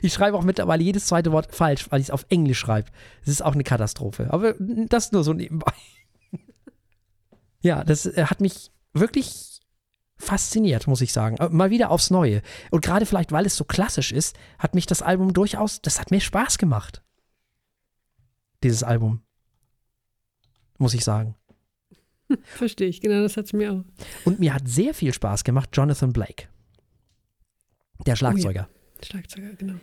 ich schreibe auch mittlerweile jedes zweite Wort falsch, weil ich es auf Englisch schreibe. Das ist auch eine Katastrophe. Aber das nur so nebenbei. ja, das äh, hat mich wirklich fasziniert, muss ich sagen. Äh, mal wieder aufs Neue. Und gerade vielleicht, weil es so klassisch ist, hat mich das Album durchaus, das hat mir Spaß gemacht. Dieses Album. Muss ich sagen. Verstehe ich, genau, das hat es mir auch. Und mir hat sehr viel Spaß gemacht, Jonathan Blake. Der Schlagzeuger. Oh ja. Schlagzeuger, genau.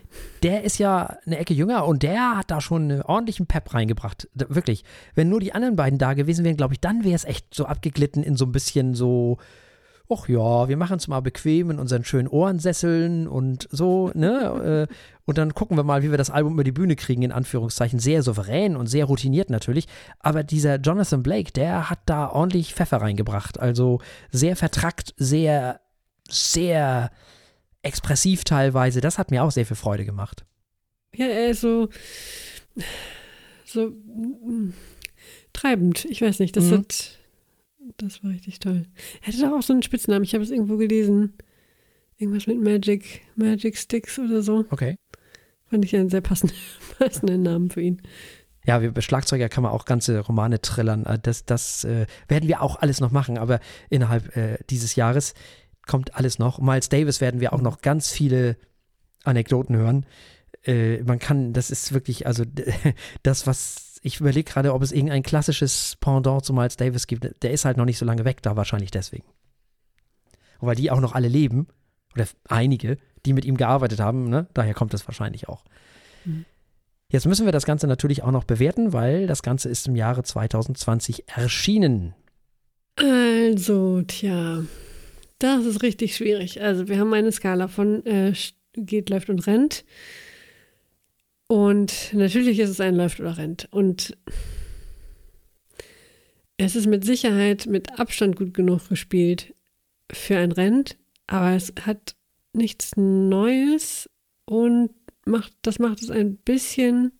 Der ist ja eine Ecke jünger und der hat da schon einen ordentlichen Pep reingebracht. Wirklich. Wenn nur die anderen beiden da gewesen wären, glaube ich, dann wäre es echt so abgeglitten in so ein bisschen so, ach ja, wir machen es mal bequem in unseren schönen Ohrensesseln und so, ne? Äh, und dann gucken wir mal, wie wir das Album über die Bühne kriegen, in Anführungszeichen. Sehr souverän und sehr routiniert natürlich. Aber dieser Jonathan Blake, der hat da ordentlich Pfeffer reingebracht. Also sehr vertrackt, sehr, sehr expressiv teilweise. Das hat mir auch sehr viel Freude gemacht. Ja, er ist so, so mm, treibend. Ich weiß nicht, das mhm. hat, das war richtig toll. Er hatte doch auch so einen Spitznamen. Ich habe es irgendwo gelesen. Irgendwas mit Magic, Magic Sticks oder so. Okay. Fand ich einen sehr passenden, passenden Namen für ihn. Ja, wir, Schlagzeuger kann man auch ganze Romane trillern. Äh, das, das äh, werden wir auch alles noch machen, aber innerhalb äh, dieses Jahres kommt alles noch. Miles Davis werden wir auch noch ganz viele Anekdoten hören. Äh, man kann, das ist wirklich, also das, was ich überlege gerade, ob es irgendein klassisches Pendant zu Miles Davis gibt. Der ist halt noch nicht so lange weg da, wahrscheinlich deswegen. Und weil die auch noch alle leben, oder einige, die mit ihm gearbeitet haben, ne? daher kommt das wahrscheinlich auch. Mhm. Jetzt müssen wir das Ganze natürlich auch noch bewerten, weil das Ganze ist im Jahre 2020 erschienen. Also, tja, das ist richtig schwierig. Also wir haben eine Skala von äh, geht, läuft und rennt. Und natürlich ist es ein läuft oder rennt. Und es ist mit Sicherheit mit Abstand gut genug gespielt für ein Rennt, aber es hat nichts Neues und macht, das macht es ein bisschen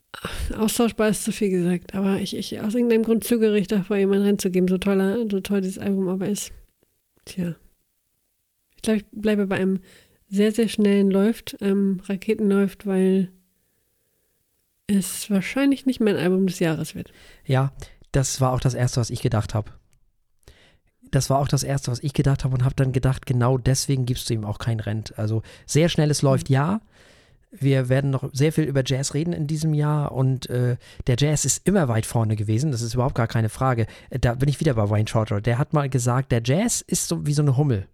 austauschbar ist zu viel gesagt, aber ich, ich aus irgendeinem Grund zögere ich davor, jemanden reinzugeben, so toller, so toll dieses Album aber ist. Tja. Ich glaube, ich bleibe bei einem sehr, sehr schnellen Läuft, ähm, Raketen läuft, weil es wahrscheinlich nicht mein Album des Jahres wird. Ja, das war auch das Erste, was ich gedacht habe. Das war auch das Erste, was ich gedacht habe und habe dann gedacht, genau deswegen gibst du ihm auch kein Rent. Also sehr schnelles läuft ja. Wir werden noch sehr viel über Jazz reden in diesem Jahr und äh, der Jazz ist immer weit vorne gewesen, das ist überhaupt gar keine Frage. Äh, da bin ich wieder bei Wayne Shorter. Der hat mal gesagt, der Jazz ist so wie so eine Hummel.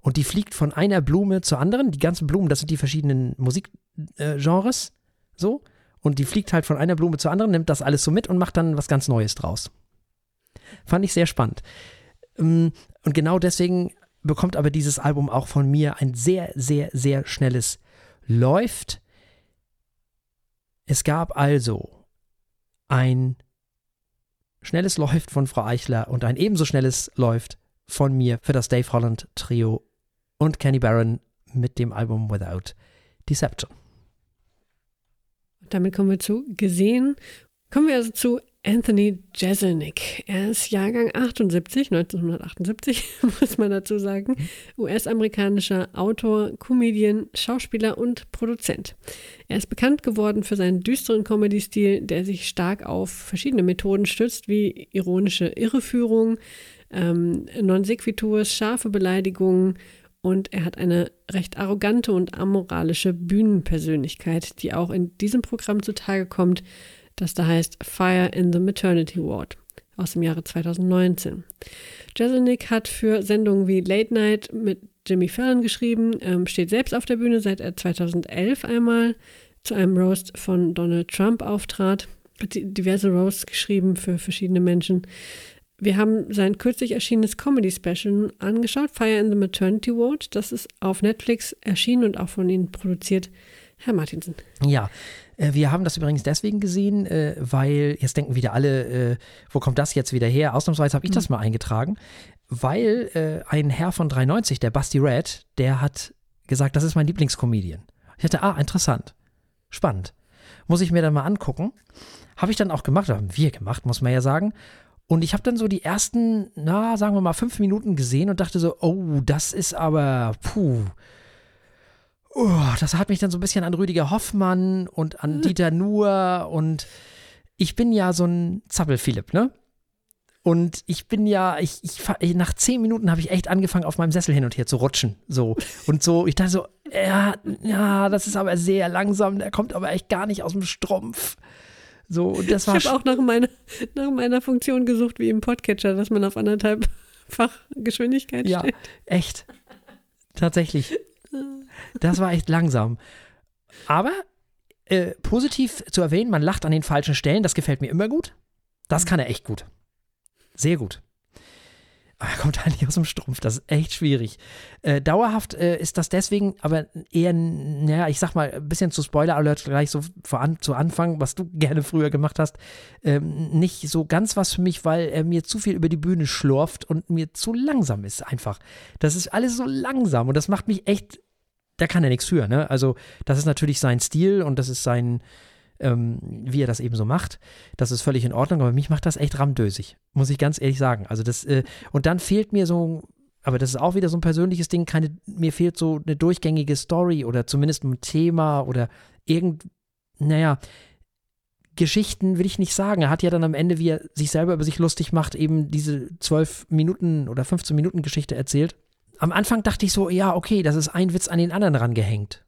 Und die fliegt von einer Blume zur anderen. Die ganzen Blumen, das sind die verschiedenen Musikgenres. Äh, so. Und die fliegt halt von einer Blume zur anderen, nimmt das alles so mit und macht dann was ganz Neues draus. Fand ich sehr spannend. Ähm, und genau deswegen bekommt aber dieses Album auch von mir ein sehr, sehr, sehr schnelles Läuft. Es gab also ein schnelles Läuft von Frau Eichler und ein ebenso schnelles Läuft von mir für das Dave Holland Trio und Kenny Barron mit dem Album Without Deception. Damit kommen wir zu gesehen. Kommen wir also zu Anthony Jeselnik. Er ist Jahrgang 78, 1978, muss man dazu sagen. US-amerikanischer Autor, Comedian, Schauspieler und Produzent. Er ist bekannt geworden für seinen düsteren Comedy-Stil, der sich stark auf verschiedene Methoden stützt, wie ironische Irreführung, ähm, Non-Sequiturs, scharfe Beleidigungen und er hat eine recht arrogante und amoralische Bühnenpersönlichkeit, die auch in diesem Programm zutage kommt, das da heißt Fire in the Maternity Ward aus dem Jahre 2019. Jeselnik hat für Sendungen wie Late Night mit Jimmy Fallon geschrieben, ähm, steht selbst auf der Bühne, seit er 2011 einmal zu einem Roast von Donald Trump auftrat, hat diverse Roasts geschrieben für verschiedene Menschen. Wir haben sein kürzlich erschienenes Comedy-Special angeschaut, Fire in the Maternity Ward. Das ist auf Netflix erschienen und auch von Ihnen produziert. Herr Martinsen. Ja, äh, wir haben das übrigens deswegen gesehen, äh, weil jetzt denken wieder alle, äh, wo kommt das jetzt wieder her? Ausnahmsweise habe ich das mhm. mal eingetragen, weil ein Herr von 93, der Basti Red, der hat gesagt, das ist mein Lieblingscomedian. Ich dachte, ah, interessant, spannend. Muss ich mir dann mal angucken. Habe ich dann auch gemacht, haben wir gemacht, muss man ja sagen. Und ich habe dann so die ersten, na, sagen wir mal, fünf Minuten gesehen und dachte so, oh, das ist aber, puh. Oh, das hat mich dann so ein bisschen an Rüdiger Hoffmann und an hm. Dieter Nuhr und ich bin ja so ein Zappel-Philipp, ne? Und ich bin ja, ich, ich nach zehn Minuten habe ich echt angefangen, auf meinem Sessel hin und her zu rutschen. So. Und so, ich dachte so, ja, ja, das ist aber sehr langsam, der kommt aber echt gar nicht aus dem Strumpf. So, und das war ich habe auch nach meiner, nach meiner Funktion gesucht, wie im Podcatcher, dass man auf anderthalbfach Geschwindigkeit ja, steht. Ja, echt. Tatsächlich. Das war echt langsam. Aber äh, positiv zu erwähnen, man lacht an den falschen Stellen, das gefällt mir immer gut. Das kann er echt gut. Sehr gut. Aber er kommt halt nicht aus dem Strumpf. Das ist echt schwierig. Äh, dauerhaft äh, ist das deswegen, aber eher, naja, ich sag mal, ein bisschen zu Spoiler-Alert gleich so voran, zu Anfang, was du gerne früher gemacht hast, ähm, nicht so ganz was für mich, weil er mir zu viel über die Bühne schlurft und mir zu langsam ist einfach. Das ist alles so langsam und das macht mich echt, da kann er nichts für, ne? Also, das ist natürlich sein Stil und das ist sein, ähm, wie er das eben so macht. Das ist völlig in Ordnung, aber mich macht das echt ramdösig, muss ich ganz ehrlich sagen. Also das, äh, und dann fehlt mir so, aber das ist auch wieder so ein persönliches Ding, keine, mir fehlt so eine durchgängige Story oder zumindest ein Thema oder irgend, naja, Geschichten will ich nicht sagen. Er hat ja dann am Ende, wie er sich selber über sich lustig macht, eben diese zwölf Minuten oder 15 Minuten Geschichte erzählt. Am Anfang dachte ich so, ja, okay, das ist ein Witz an den anderen rangehängt.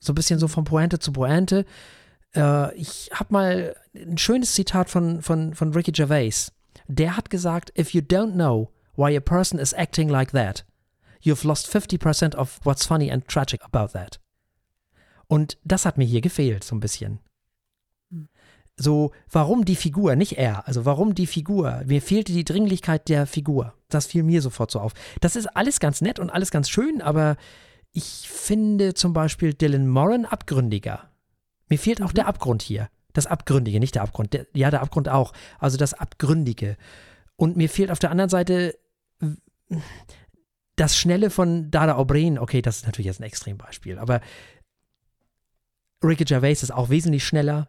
So ein bisschen so von Pointe zu Pointe. Äh, ich habe mal ein schönes Zitat von, von, von Ricky Gervais. Der hat gesagt, if you don't know why a person is acting like that, you've lost 50% of what's funny and tragic about that. Und das hat mir hier gefehlt, so ein bisschen. So, warum die Figur, nicht er, also warum die Figur? Mir fehlte die Dringlichkeit der Figur. Das fiel mir sofort so auf. Das ist alles ganz nett und alles ganz schön, aber ich finde zum Beispiel Dylan Moran abgründiger. Mir fehlt auch der mhm. Abgrund hier. Das Abgründige, nicht der Abgrund. Der, ja, der Abgrund auch. Also das Abgründige. Und mir fehlt auf der anderen Seite das Schnelle von Dada O'Brien, okay, das ist natürlich jetzt ein Extrembeispiel, aber Ricky Gervais ist auch wesentlich schneller.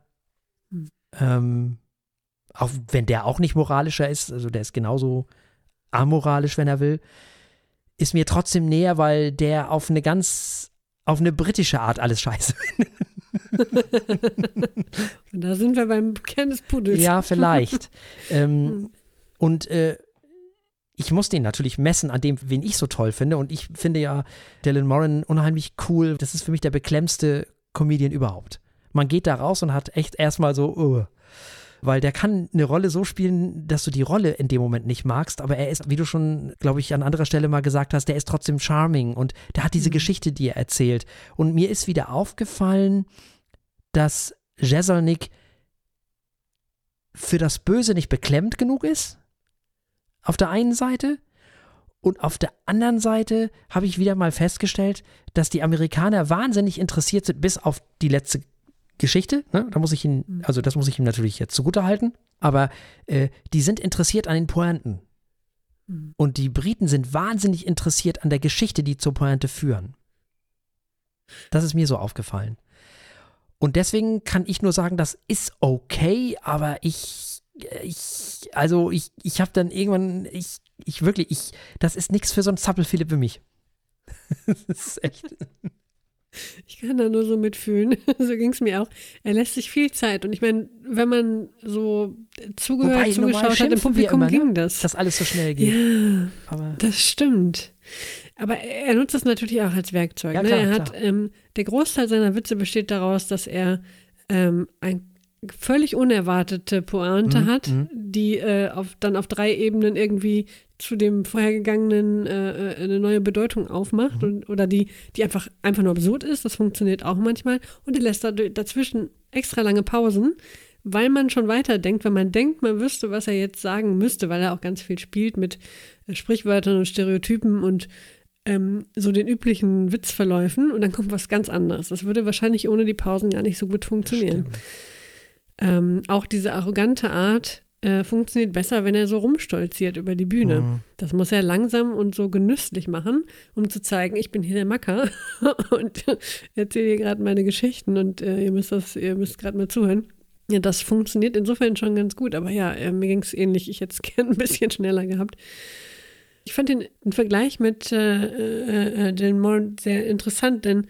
Mhm. Ähm, auch wenn der auch nicht moralischer ist, also der ist genauso amoralisch, wenn er will, ist mir trotzdem näher, weil der auf eine ganz, auf eine britische Art alles scheiße findet. da sind wir beim Kern des Pudels. Ja, vielleicht. ähm, hm. und äh, ich muss den natürlich messen an dem, wen ich so toll finde. Und ich finde ja Dylan Moran unheimlich cool. Das ist für mich der beklemmste Comedian überhaupt. Man geht da raus und hat echt erstmal so, uh, weil der kann eine Rolle so spielen, dass du die Rolle in dem Moment nicht magst, aber er ist, wie du schon, glaube ich, an anderer Stelle mal gesagt hast, der ist trotzdem charming und der hat diese mhm. Geschichte, die er erzählt. Und mir ist wieder aufgefallen, dass Jeselnik für das Böse nicht beklemmt genug ist. Auf der einen Seite. Und auf der anderen Seite habe ich wieder mal festgestellt, dass die Amerikaner wahnsinnig interessiert sind, bis auf die letzte Geschichte. Ne? Da muss ich ihn, mhm. also das muss ich ihm natürlich jetzt zugute halten. Aber äh, die sind interessiert an den Pointen. Mhm. Und die Briten sind wahnsinnig interessiert an der Geschichte, die zur Pointe führen. Das ist mir so aufgefallen. Und deswegen kann ich nur sagen, das ist okay, aber ich, ich also ich, ich habe dann irgendwann, ich, ich wirklich, ich, das ist nichts für so einen Zappel-Philipp wie mich. das ist echt. Ich kann da nur so mitfühlen. so ging es mir auch. Er lässt sich viel Zeit. Und ich meine, wenn man so zugehört, Wobei, zugeschaut hat im Publikum, immer, ne? ging das. Dass alles so schnell geht. Ja, Aber das stimmt. Aber er nutzt das natürlich auch als Werkzeug. Ja, ne? klar, er hat, ähm, der Großteil seiner Witze besteht daraus, dass er ähm, ein völlig unerwartete Pointe mhm, hat, mhm. die äh, auf, dann auf drei Ebenen irgendwie zu dem vorhergegangenen äh, äh, eine neue Bedeutung aufmacht mhm. und, oder die, die einfach, einfach nur absurd ist. Das funktioniert auch manchmal. Und er lässt da dazwischen extra lange Pausen, weil man schon weiterdenkt, wenn man denkt, man wüsste, was er jetzt sagen müsste, weil er auch ganz viel spielt mit äh, Sprichwörtern und Stereotypen und ähm, so den üblichen Witzverläufen und dann kommt was ganz anderes. Das würde wahrscheinlich ohne die Pausen gar nicht so gut funktionieren. Ähm, auch diese arrogante Art äh, funktioniert besser, wenn er so rumstolziert über die Bühne. Mhm. Das muss er langsam und so genüsslich machen, um zu zeigen, ich bin hier der Macker und erzähle hier gerade meine Geschichten und äh, ihr müsst das, ihr müsst gerade mal zuhören. Ja, das funktioniert insofern schon ganz gut, aber ja, äh, mir ging es ähnlich. Ich hätte es gern ein bisschen schneller gehabt. Ich fand den, den Vergleich mit äh, äh, äh Dylan Moore sehr interessant, denn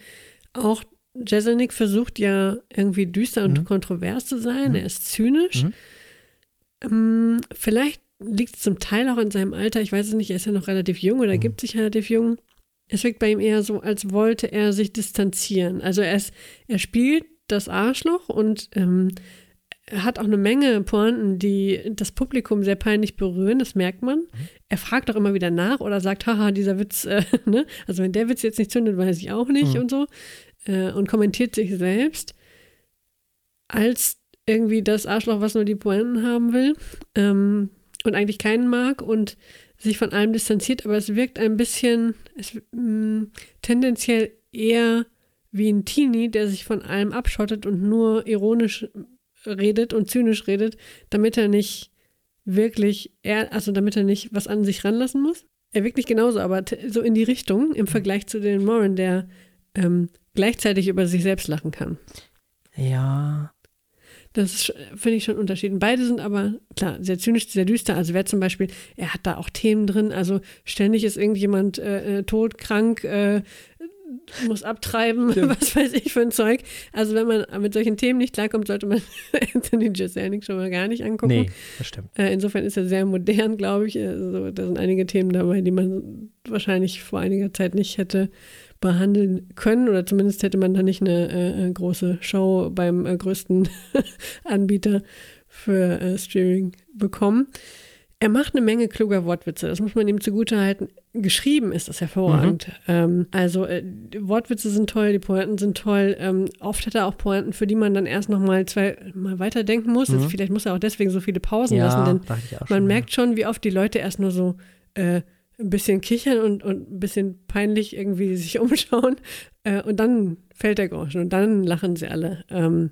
auch Jeselnik versucht ja irgendwie düster und mhm. kontrovers zu sein. Mhm. Er ist zynisch. Mhm. Ähm, vielleicht liegt es zum Teil auch in seinem Alter. Ich weiß es nicht. Er ist ja noch relativ jung oder mhm. gibt sich relativ jung. Es wirkt bei ihm eher so, als wollte er sich distanzieren. Also er, ist, er spielt das Arschloch und ähm, hat auch eine Menge Pointen, die das Publikum sehr peinlich berühren, das merkt man. Mhm. Er fragt auch immer wieder nach oder sagt, haha, dieser Witz, äh, ne? Also wenn der Witz jetzt nicht zündet, weiß ich auch nicht mhm. und so. Äh, und kommentiert sich selbst als irgendwie das Arschloch, was nur die Pointen haben will ähm, und eigentlich keinen mag und sich von allem distanziert, aber es wirkt ein bisschen, es, mh, mm, tendenziell eher wie ein Teenie, der sich von allem abschottet und nur ironisch redet und zynisch redet, damit er nicht wirklich, er, also damit er nicht was an sich ranlassen muss. Er wirkt nicht genauso, aber so in die Richtung im Vergleich zu den Moran, der ähm, gleichzeitig über sich selbst lachen kann. Ja. Das finde ich schon Unterschieden. Beide sind aber, klar, sehr zynisch, sehr düster. Also wer zum Beispiel, er hat da auch Themen drin, also ständig ist irgendjemand äh, äh tot, krank, äh, muss abtreiben, Stimmt. was weiß ich für ein Zeug. Also wenn man mit solchen Themen nicht klarkommt, sollte man Anthony Jeselnik schon mal gar nicht angucken. Nee, das stimmt. Äh, insofern ist er sehr modern, glaube ich. Also, da sind einige Themen dabei, die man wahrscheinlich vor einiger Zeit nicht hätte behandeln können oder zumindest hätte man da nicht eine äh, äh große Show beim äh, größten Anbieter für äh, Streaming bekommen. Er macht eine Menge kluger Wortwitze, das muss man ihm zugutehalten. Geschrieben ist das hervorragend. Mhm. Ähm, also äh, Wortwitze sind toll, die Pointen sind toll. Ähm, oft hat er auch Pointen, für die man dann erst noch mal zwei mal weiterdenken muss. Mhm. Also vielleicht muss er auch deswegen so viele Pausen ja, lassen, denn man schon, merkt ja. schon, wie oft die Leute erst nur so äh, ein bisschen kichern und, und ein bisschen peinlich irgendwie sich umschauen. Äh, und dann fällt der Groschen und dann lachen sie alle. Ähm,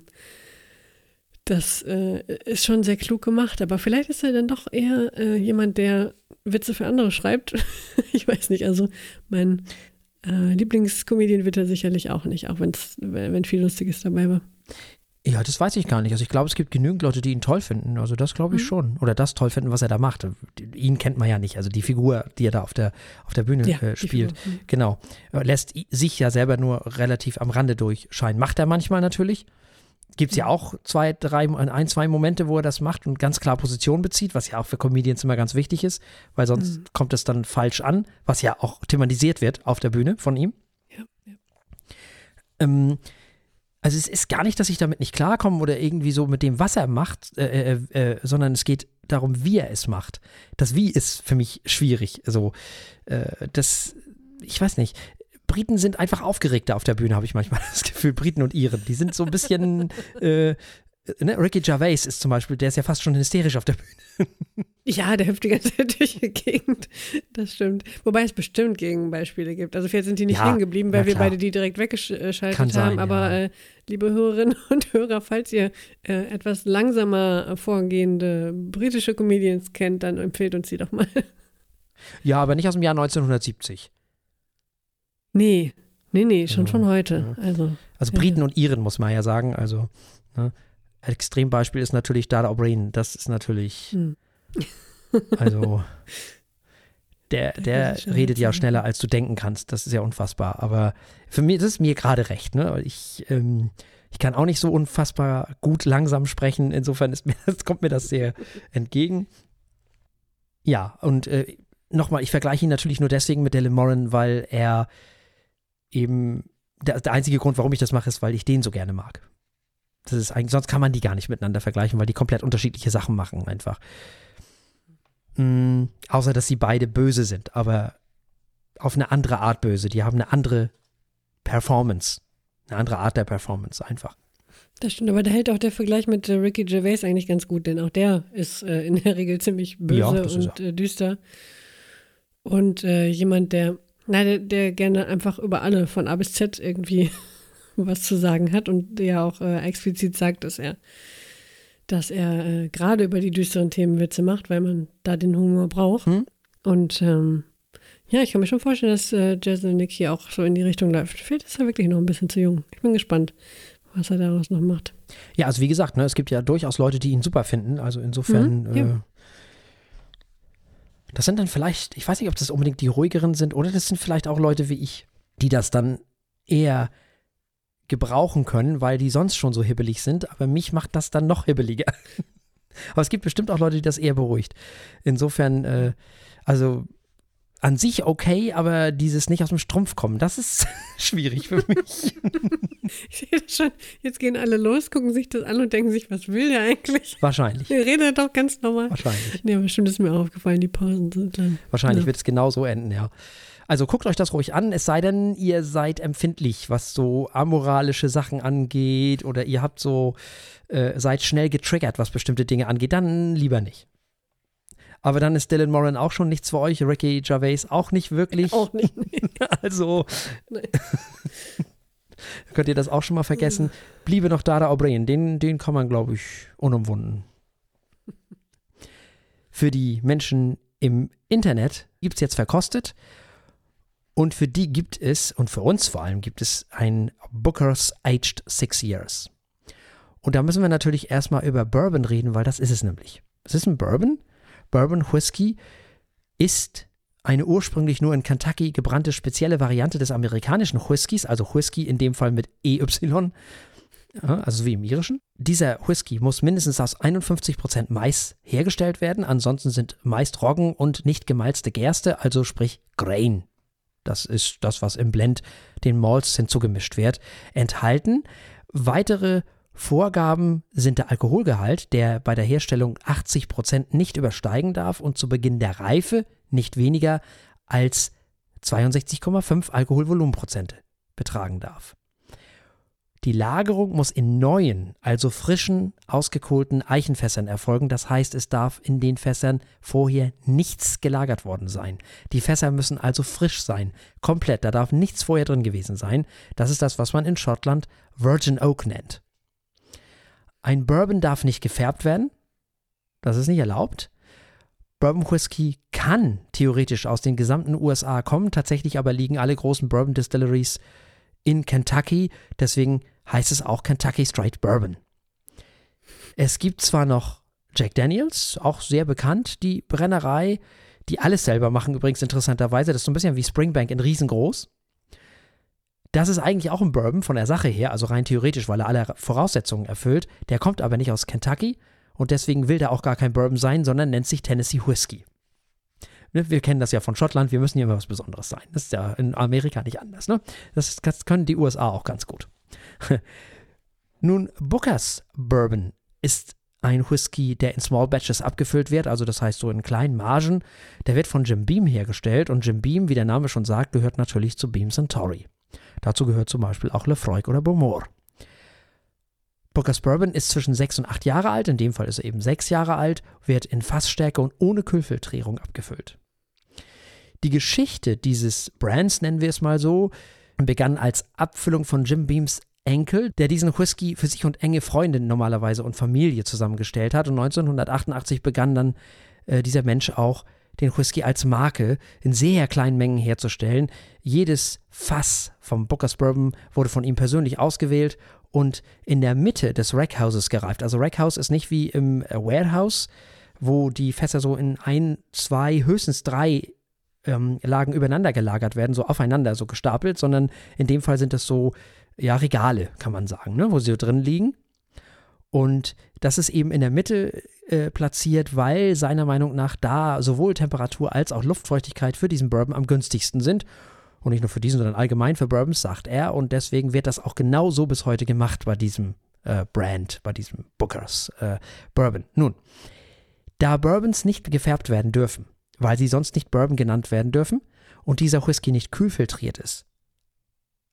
das äh, ist schon sehr klug gemacht, aber vielleicht ist er dann doch eher äh, jemand, der Witze für andere schreibt. ich weiß nicht, also mein äh, Lieblingscomedian wird er sicherlich auch nicht, auch wenn's, wenn viel Lustiges dabei war. Ja, das weiß ich gar nicht. Also ich glaube, es gibt genügend Leute, die ihn toll finden. Also das glaube ich mhm. schon. Oder das toll finden, was er da macht. Ihn kennt man ja nicht. Also die Figur, die er da auf der, auf der Bühne ja, äh, spielt. Mhm. Genau. Lässt sich ja selber nur relativ am Rande durchscheinen. Macht er manchmal natürlich. Gibt es ja auch zwei, drei, ein, zwei Momente, wo er das macht und ganz klar Position bezieht, was ja auch für Comedians immer ganz wichtig ist, weil sonst mhm. kommt es dann falsch an, was ja auch thematisiert wird auf der Bühne von ihm. Ja, ja. Ähm, also es ist gar nicht, dass ich damit nicht klarkomme oder irgendwie so mit dem, was er macht, äh, äh, äh, sondern es geht darum, wie er es macht. Das Wie ist für mich schwierig. Also äh, das, ich weiß nicht. Briten sind einfach aufgeregter auf der Bühne, habe ich manchmal das Gefühl. Briten und Iren. Die sind so ein bisschen. Äh, ne? Ricky Gervais ist zum Beispiel, der ist ja fast schon hysterisch auf der Bühne. Ja, der hüpft die ganze Zeit durch die Gegend. Das stimmt. Wobei es bestimmt Gegenbeispiele gibt. Also vielleicht sind die nicht ja, hängen geblieben, weil wir beide die direkt weggeschaltet Kann haben. Sein, aber ja. äh, liebe Hörerinnen und Hörer, falls ihr äh, etwas langsamer vorgehende britische Comedians kennt, dann empfehlt uns sie doch mal. Ja, aber nicht aus dem Jahr 1970. Nee, nee, nee, schon ja, von heute. Also, also Briten und Iren, muss man ja sagen. Also, ne? Extrembeispiel ist natürlich Dada O'Brien. Das ist natürlich, hm. also, der, der redet ja schneller, als du denken kannst. Das ist ja unfassbar. Aber für mich, das ist mir gerade recht. Ne? Ich, ähm, ich kann auch nicht so unfassbar gut langsam sprechen. Insofern ist mir, kommt mir das sehr entgegen. Ja, und äh, nochmal, ich vergleiche ihn natürlich nur deswegen mit Dylan Moran, weil er eben der, der einzige Grund, warum ich das mache, ist, weil ich den so gerne mag. Das ist eigentlich, sonst kann man die gar nicht miteinander vergleichen, weil die komplett unterschiedliche Sachen machen einfach. Mhm, außer, dass sie beide böse sind, aber auf eine andere Art böse. Die haben eine andere Performance. Eine andere Art der Performance einfach. Das stimmt, aber da hält auch der Vergleich mit äh, Ricky Gervais eigentlich ganz gut, denn auch der ist äh, in der Regel ziemlich böse ja, und äh, düster. Und äh, jemand, der Nein, der, der, gerne einfach über alle von A bis Z irgendwie was zu sagen hat und der auch äh, explizit sagt, dass er, dass er äh, gerade über die düsteren Themen Witze macht, weil man da den Humor braucht. Hm? Und ähm, ja, ich kann mir schon vorstellen, dass äh, Jason Nick hier auch so in die Richtung läuft. Vielleicht ist er wirklich noch ein bisschen zu jung. Ich bin gespannt, was er daraus noch macht. Ja, also wie gesagt, ne, es gibt ja durchaus Leute, die ihn super finden. Also insofern mhm, ja. äh, das sind dann vielleicht, ich weiß nicht, ob das unbedingt die ruhigeren sind oder das sind vielleicht auch Leute wie ich, die das dann eher gebrauchen können, weil die sonst schon so hibbelig sind, aber mich macht das dann noch hibbeliger. aber es gibt bestimmt auch Leute, die das eher beruhigt. Insofern, äh, also an sich okay, aber dieses nicht aus dem Strumpf kommen, das ist schwierig für mich. ich sehe das schon. Jetzt gehen alle los, gucken sich das an und denken sich, was will der eigentlich? Wahrscheinlich. Der redet doch ganz normal. Wahrscheinlich. Nee, bestimmt ist mir aufgefallen, die Pausen sind lang. Wahrscheinlich ja. wird es genau so enden, ja. Also guckt euch das ruhig an, es sei denn, ihr seid empfindlich, was so amoralische Sachen angeht oder ihr habt so, äh, seid schnell getriggert, was bestimmte Dinge angeht, dann lieber nicht. Aber dann ist Dylan Moran auch schon nichts für euch, Ricky Gervais auch nicht wirklich. Auch nicht. Also könnt ihr das auch schon mal vergessen. Bliebe noch Dada O'Brien, den, den kann man, glaube ich, unumwunden. Für die Menschen im Internet gibt es jetzt verkostet. Und für die gibt es, und für uns vor allem, gibt es ein Booker's Aged Six Years. Und da müssen wir natürlich erstmal über Bourbon reden, weil das ist es nämlich. Es ist ein Bourbon, Bourbon Whisky ist eine ursprünglich nur in Kentucky gebrannte spezielle Variante des amerikanischen Whiskys, also Whisky in dem Fall mit EY, also wie im irischen. Dieser Whisky muss mindestens aus 51% Mais hergestellt werden, ansonsten sind meist Roggen und nicht gemalzte Gerste, also sprich Grain. Das ist das, was im Blend den Malts hinzugemischt wird, enthalten. Weitere Vorgaben sind der Alkoholgehalt, der bei der Herstellung 80 Prozent nicht übersteigen darf und zu Beginn der Reife nicht weniger als 62,5 Alkoholvolumenprozente betragen darf. Die Lagerung muss in neuen, also frischen, ausgekohlten Eichenfässern erfolgen. Das heißt, es darf in den Fässern vorher nichts gelagert worden sein. Die Fässer müssen also frisch sein, komplett. Da darf nichts vorher drin gewesen sein. Das ist das, was man in Schottland Virgin Oak nennt. Ein Bourbon darf nicht gefärbt werden. Das ist nicht erlaubt. Bourbon Whisky kann theoretisch aus den gesamten USA kommen, tatsächlich aber liegen alle großen Bourbon Distilleries in Kentucky, deswegen heißt es auch Kentucky Straight Bourbon. Es gibt zwar noch Jack Daniels, auch sehr bekannt, die Brennerei, die alles selber machen, übrigens interessanterweise, das ist so ein bisschen wie Springbank in riesengroß. Das ist eigentlich auch ein Bourbon von der Sache her, also rein theoretisch, weil er alle Voraussetzungen erfüllt. Der kommt aber nicht aus Kentucky und deswegen will der auch gar kein Bourbon sein, sondern nennt sich Tennessee Whiskey. Ne, wir kennen das ja von Schottland, wir müssen hier immer was Besonderes sein. Das ist ja in Amerika nicht anders. Ne? Das, das können die USA auch ganz gut. Nun, Bookers Bourbon ist ein Whisky, der in Small Batches abgefüllt wird, also das heißt so in kleinen Margen. Der wird von Jim Beam hergestellt und Jim Beam, wie der Name schon sagt, gehört natürlich zu Beam Centauri. Dazu gehört zum Beispiel auch Lefroy oder Beaumont. Booker's Bourbon ist zwischen sechs und acht Jahre alt, in dem Fall ist er eben sechs Jahre alt, wird in Fassstärke und ohne Kühlfiltrierung abgefüllt. Die Geschichte dieses Brands, nennen wir es mal so, begann als Abfüllung von Jim Beams Enkel, der diesen Whisky für sich und enge Freunde normalerweise und Familie zusammengestellt hat. Und 1988 begann dann äh, dieser Mensch auch den Whisky als Marke in sehr kleinen Mengen herzustellen. Jedes Fass vom Booker's Bourbon wurde von ihm persönlich ausgewählt und in der Mitte des Rackhouses gereift. Also Rackhouse ist nicht wie im Warehouse, wo die Fässer so in ein, zwei, höchstens drei ähm, Lagen übereinander gelagert werden, so aufeinander, so gestapelt, sondern in dem Fall sind es so, ja, Regale, kann man sagen, ne, wo sie drin liegen. Und das ist eben in der Mitte äh, platziert, weil seiner Meinung nach da sowohl Temperatur als auch Luftfeuchtigkeit für diesen Bourbon am günstigsten sind. Und nicht nur für diesen, sondern allgemein für Bourbons, sagt er. Und deswegen wird das auch genau so bis heute gemacht bei diesem äh, Brand, bei diesem Bookers äh, Bourbon. Nun, da Bourbons nicht gefärbt werden dürfen, weil sie sonst nicht Bourbon genannt werden dürfen und dieser Whisky nicht kühlfiltriert ist,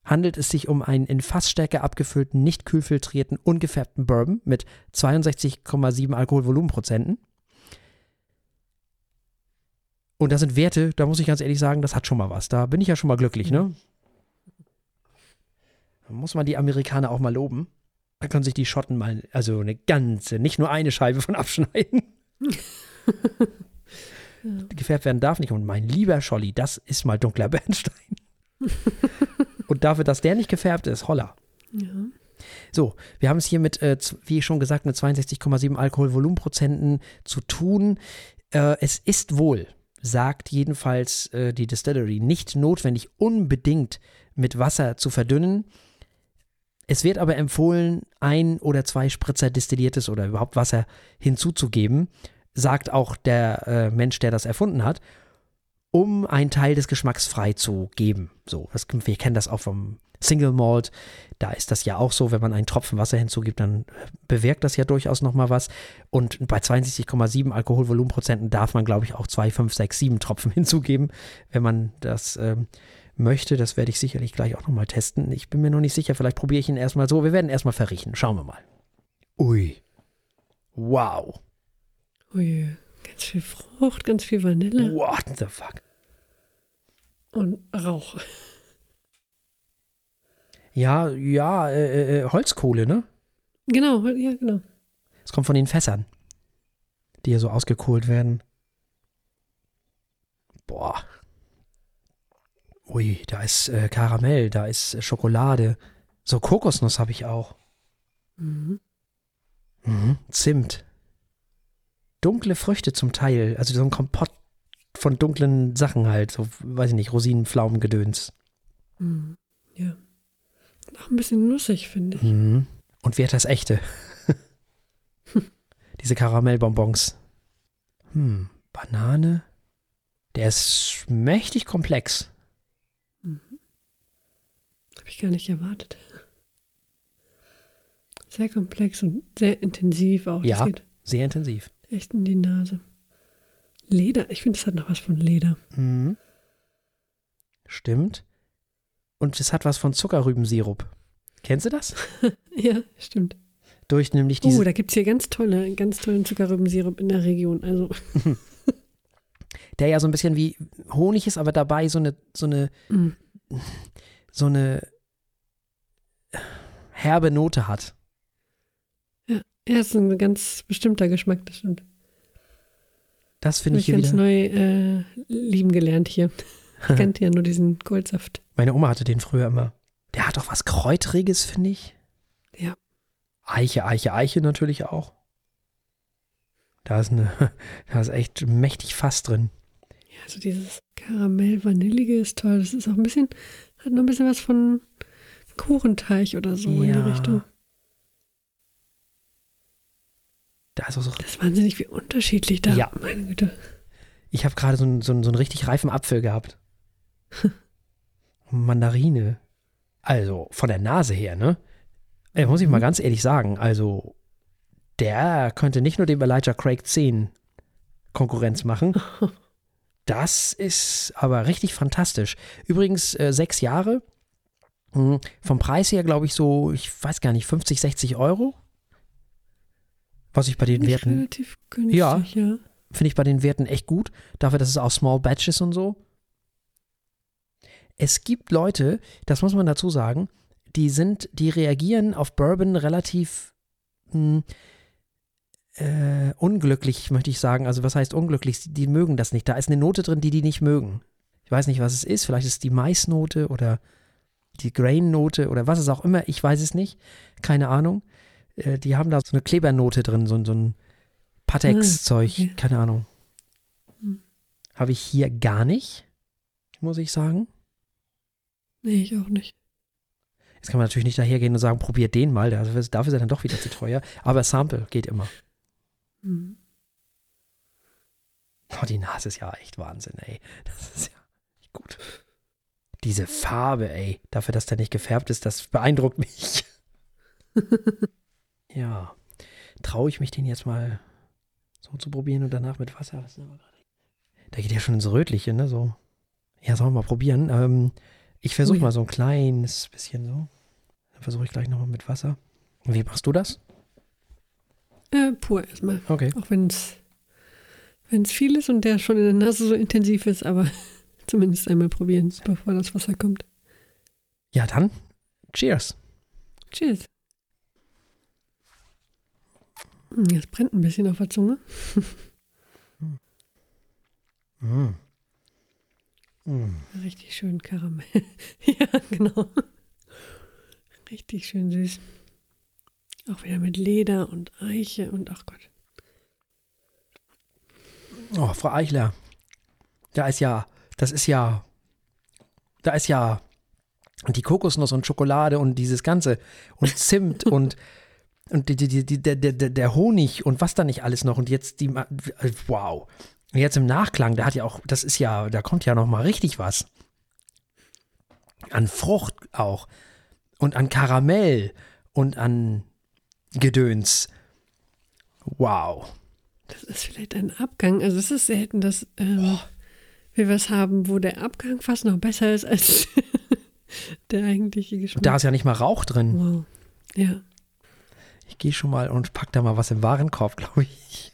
handelt es sich um einen in Fassstärke abgefüllten, nicht kühlfiltrierten, ungefärbten Bourbon mit 62,7 Alkoholvolumenprozenten. Und das sind Werte, da muss ich ganz ehrlich sagen, das hat schon mal was. Da bin ich ja schon mal glücklich, ne? Da muss man die Amerikaner auch mal loben. Da können sich die Schotten mal, also eine ganze, nicht nur eine Scheibe von abschneiden. ja. Gefärbt werden darf nicht. Und mein lieber Scholli, das ist mal dunkler Bernstein. Und dafür, dass der nicht gefärbt ist, holla. Ja. So, wir haben es hier mit, äh, wie schon gesagt, mit 62,7 Alkoholvolumenprozenten zu tun. Äh, es ist wohl, sagt jedenfalls äh, die Distillery, nicht notwendig, unbedingt mit Wasser zu verdünnen. Es wird aber empfohlen, ein oder zwei Spritzer destilliertes oder überhaupt Wasser hinzuzugeben, sagt auch der äh, Mensch, der das erfunden hat um einen Teil des Geschmacks freizugeben. So, das, wir kennen das auch vom Single Malt. Da ist das ja auch so, wenn man einen Tropfen Wasser hinzugibt, dann bewirkt das ja durchaus nochmal was. Und bei 62,7 Alkoholvolumenprozenten darf man, glaube ich, auch 2, 5, 6, 7 Tropfen hinzugeben, wenn man das ähm, möchte. Das werde ich sicherlich gleich auch nochmal testen. Ich bin mir noch nicht sicher, vielleicht probiere ich ihn erstmal so. Wir werden erstmal verriechen. Schauen wir mal. Ui. Wow. Ui. Ganz viel Frucht, ganz viel Vanille. What the fuck? Und Rauch. Ja, ja, äh, äh, äh, Holzkohle, ne? Genau, ja, genau. Es kommt von den Fässern, die hier so ausgekohlt werden. Boah. Ui, da ist äh, Karamell, da ist äh, Schokolade. So Kokosnuss habe ich auch. Mhm. Mhm. Zimt dunkle Früchte zum Teil. Also so ein Kompott von dunklen Sachen halt. So, weiß ich nicht, Rosinen, Pflaumen, Gedöns. Mhm. Ja. Auch ein bisschen nussig, finde ich. Mhm. Und wer hat das echte? Diese Karamellbonbons. Hm, Banane. Der ist mächtig komplex. Mhm. Habe ich gar nicht erwartet. Sehr komplex und sehr intensiv auch. Ja, sehr intensiv echt in die Nase. Leder, ich finde, es hat noch was von Leder. Mhm. Stimmt. Und es hat was von Zuckerrübensirup. Kennst du das? ja, stimmt. Durch nämlich diese. Oh, da gibt es hier ganz tolle, ganz tollen Zuckerrübensirup in der Region. Also. der ja so ein bisschen wie Honig ist, aber dabei so eine, so eine, mm. so eine herbe Note hat. Ja, ist ein ganz bestimmter Geschmack, das stimmt. Das finde ich hier ganz wieder. neu äh, lieben gelernt hier. Ich kannte ja nur diesen Kohlsaft. Meine Oma hatte den früher immer. Der hat doch was Kräutriges, finde ich. Ja. Eiche, Eiche, Eiche natürlich auch. Da ist eine, da ist echt mächtig Fass drin. Ja, also dieses Karamell-Vanillige ist toll. Das ist auch ein bisschen, hat noch ein bisschen was von Kuchenteig oder so in die Ja. Richtung. Da ist auch so. Das ist wahnsinnig wie unterschiedlich da. Ja. Meine Güte. Ich habe gerade so, einen- so, einen- so einen richtig reifen Apfel gehabt. Mandarine. Also, von der Nase her, ne? Ey, muss ich mal ganz ehrlich sagen, also, der könnte nicht nur dem Elijah Craig 10 Konkurrenz machen. Das ist aber richtig fantastisch. Übrigens, äh, sechs Jahre. Hm, Vom Preis her, glaube ich, so, ich weiß gar nicht, 50, 60 Euro. Was ich bei den Werten relativ günstig, Ja. ja. finde ich bei den Werten echt gut. Dafür, dass es auch Small Batches und so. Es gibt Leute, das muss man dazu sagen, die sind, die reagieren auf Bourbon relativ mh, äh, unglücklich, möchte ich sagen. Also was heißt unglücklich? Die mögen das nicht. Da ist eine Note drin, die die nicht mögen. Ich weiß nicht, was es ist. Vielleicht ist es die Maisnote oder die Grain-Note oder was es auch immer. Ich weiß es nicht. Keine Ahnung. Äh, die haben da so eine Klebernote drin, so, so ein Patex-Zeug. okay. Keine Ahnung. Hm. Habe ich hier gar nicht, muss ich sagen. Nee, ich auch nicht. Jetzt kann man natürlich nicht dahergehen und sagen, probiert den mal. Dafür ist er dann doch wieder zu teuer. Aber Sample geht immer. Hm. Oh, die Nase ist ja echt Wahnsinn, ey. Das ist ja echt gut. Diese Farbe, ey. Dafür, dass der nicht gefärbt ist, das beeindruckt mich. ja. Traue ich mich den jetzt mal so zu probieren und danach mit Wasser? Da geht ja schon ins Rötliche, ne? So. Ja, sollen wir mal probieren. Ähm, ich versuche Oh ja. mal so ein kleines bisschen so. Dann versuche ich gleich nochmal mit Wasser. Wie machst du das? Äh, pur erstmal. Okay. Auch wenn es viel ist und der schon in der Nase so intensiv ist, aber zumindest einmal probieren, bevor das Wasser kommt. Ja, dann. Cheers. Cheers. Hm, Es brennt ein bisschen auf der Zunge. Mm. Mm. Richtig schön Karamell. ja, genau. Richtig schön süß. Auch wieder mit Leder und Eiche und ach Gott. Oh, Frau Eichler, da ist ja, das ist ja, da ist ja die Kokosnuss und Schokolade und dieses Ganze und Zimt und, und die, die, die, der, der, der Honig und was da nicht alles noch und jetzt die, Ma- wow. Und jetzt im Nachklang, da hat ja auch, das ist ja, da kommt ja noch mal richtig was. An Frucht auch und an Karamell und an Gedöns. Wow. Das ist vielleicht ein Abgang. Also es ist selten, dass ähm, wir was haben, wo der Abgang fast noch besser ist als der eigentliche Geschmack. Da ist ja nicht mal Rauch drin. wow. Ja. Ich gehe schon mal und pack da mal was im Warenkorb, glaube ich.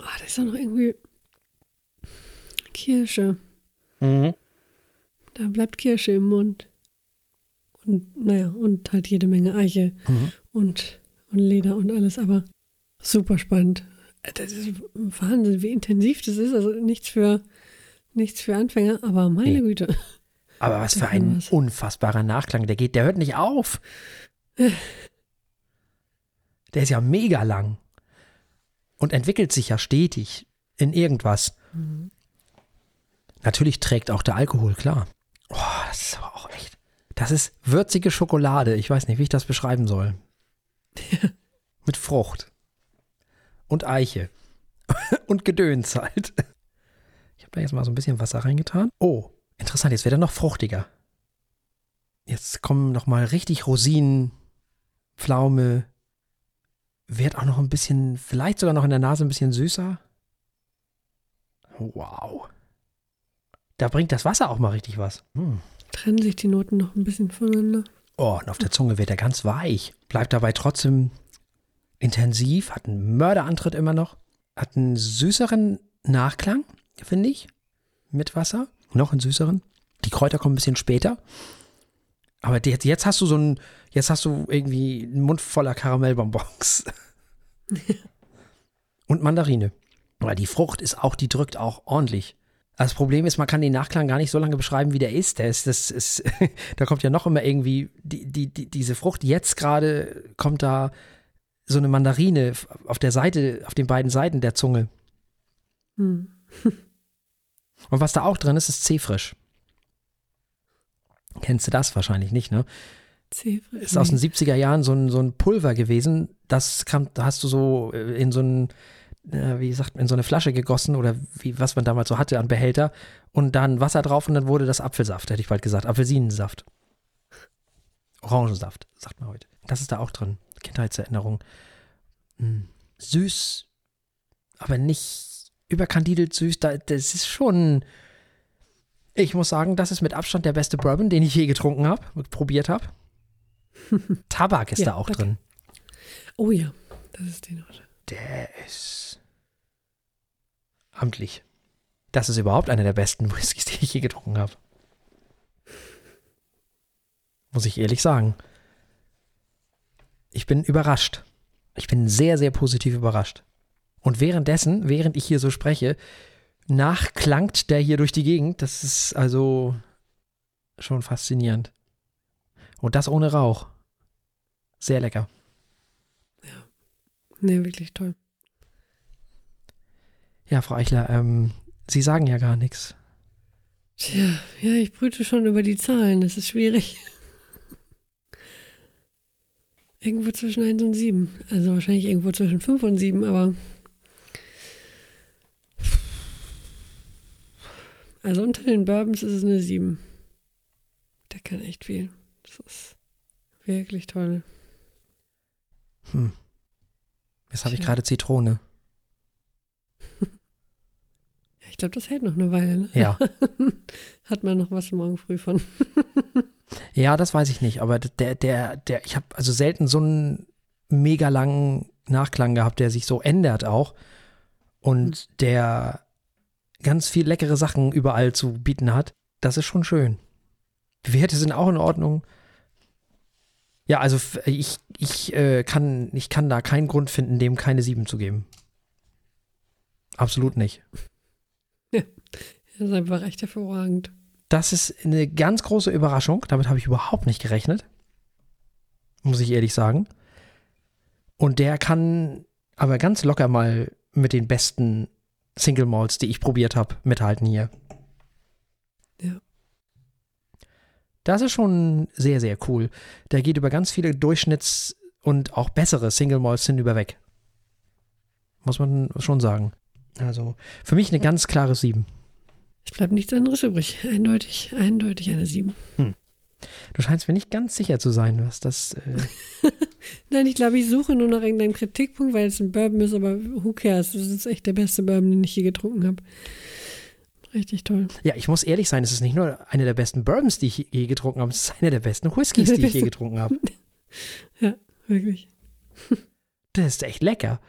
Oh, da ist doch noch irgendwie Kirsche. Mhm. Da bleibt Kirsche im Mund. Und naja, und halt jede Menge Eiche Mhm. und, und Leder und alles, aber super spannend. Das ist Wahnsinn, wie intensiv das ist. Also nichts für, nichts für Anfänger, aber meine Nee. Güte. Aber was für ein unfassbarer Nachklang. Der geht, der hört nicht auf. Der ist ja mega lang. Und entwickelt sich ja stetig in irgendwas. Mhm. Natürlich trägt auch der Alkohol, klar. Oh, das ist aber auch echt. Das ist würzige Schokolade. Ich weiß nicht, wie ich das beschreiben soll. Mit Frucht. Und Eiche. Und Gedöns halt. Ich habe da jetzt mal so ein bisschen Wasser reingetan. Oh, interessant. Jetzt wird er noch fruchtiger. Jetzt kommen noch mal richtig Rosinen, Pflaume. Wird auch noch ein bisschen, vielleicht sogar noch in der Nase ein bisschen süßer. Wow. Da bringt das Wasser auch mal richtig was. Hm. Trennen sich die Noten noch ein bisschen voneinander. Oh, und auf der Zunge wird er ganz weich. Bleibt dabei trotzdem intensiv, hat einen Mörderantritt immer noch. Hat einen süßeren Nachklang, finde ich, mit Wasser. Noch einen süßeren. Die Kräuter kommen ein bisschen später. Aber jetzt, jetzt hast du so ein, jetzt hast du irgendwie einen Mund voller Karamellbonbons. Und Mandarine. Aber die Frucht ist auch, die drückt auch ordentlich. Das Problem ist, man kann den Nachklang gar nicht so lange beschreiben, wie der ist. Der ist, das ist, da kommt ja noch immer irgendwie die, die, die, diese Frucht. Jetzt gerade kommt da so eine Mandarine auf der Seite, auf den beiden Seiten der Zunge. Hm. Und was da auch drin ist, ist Zefrisch. Kennst du das wahrscheinlich nicht, ne? Zefrisch. Ist aus den 70er Jahren so ein, so ein Pulver gewesen. Das kam, da hast du so äh, in so ein, äh, wie sagt man, in so eine Flasche gegossen oder wie, was man damals so hatte an Behälter und dann Wasser drauf und dann wurde das Apfelsaft, hätte ich bald gesagt. Apfelsinensaft. Orangensaft, sagt man heute. Das ist da auch drin. Kindheitserinnerung. Hm. Süß, aber nicht überkandidelt süß. Da, das ist schon. Ich muss sagen, das ist mit Abstand der beste Bourbon, den ich je getrunken habe, probiert habe. Tabak ist ja, da auch danke. drin. Oh ja, das ist den heute. Der ist amtlich. Das ist überhaupt einer der besten Whiskys, die ich je getrunken habe. Muss ich ehrlich sagen. Ich bin überrascht. Ich bin sehr, sehr positiv überrascht. Und währenddessen, während ich hier so spreche, nachklangt der hier durch die Gegend. Das ist also schon faszinierend. Und das ohne Rauch. Sehr lecker. Ja. Nee, wirklich toll. Ja, Frau Eichler, ähm, Sie sagen ja gar nichts. Tja, ja, ich brüte schon über die Zahlen. Das ist schwierig. Irgendwo zwischen 1 und 7. Also wahrscheinlich irgendwo zwischen 5 und 7, aber. Also unter den Bourbons ist es eine 7. Der kann echt viel. Das ist wirklich toll. Hm. Jetzt habe ich gerade Zitrone. Ja, ich glaube, das hält noch eine Weile. Ne? Ja. Hat man noch was morgen früh von. Ja, das weiß ich nicht, aber der, der, der, ich habe also selten so einen mega langen Nachklang gehabt, der sich so ändert auch und mhm. der ganz viel leckere Sachen überall zu bieten hat. Das ist schon schön. Die Werte sind auch in Ordnung. Ja, also ich, ich, äh, kann, ich kann da keinen Grund finden, dem keine 7 zu geben. Absolut nicht. Ja, das ist einfach echt hervorragend. Das ist eine ganz große Überraschung. Damit habe ich überhaupt nicht gerechnet. Muss ich ehrlich sagen. Und der kann aber ganz locker mal mit den besten Single Malls, die ich probiert habe, mithalten hier. Ja. Das ist schon sehr, sehr cool. Der geht über ganz viele Durchschnitts- und auch bessere Single Malls hinüber weg. Muss man schon sagen. Also für mich eine ganz klare 7. Es bleibt nichts anderes übrig. Eindeutig, eindeutig eine 7. Hm. Du scheinst mir nicht ganz sicher zu sein, was das. Äh Nein, ich glaube, ich suche nur noch irgendeinen Kritikpunkt, weil es ein Bourbon ist, aber who cares? Das ist echt der beste Bourbon, den ich je getrunken habe. Richtig toll. Ja, ich muss ehrlich sein, es ist nicht nur eine der besten Bourbons, die ich je getrunken habe, es ist eine der besten Whiskys, die ich je getrunken habe. ja, wirklich. Der ist echt lecker.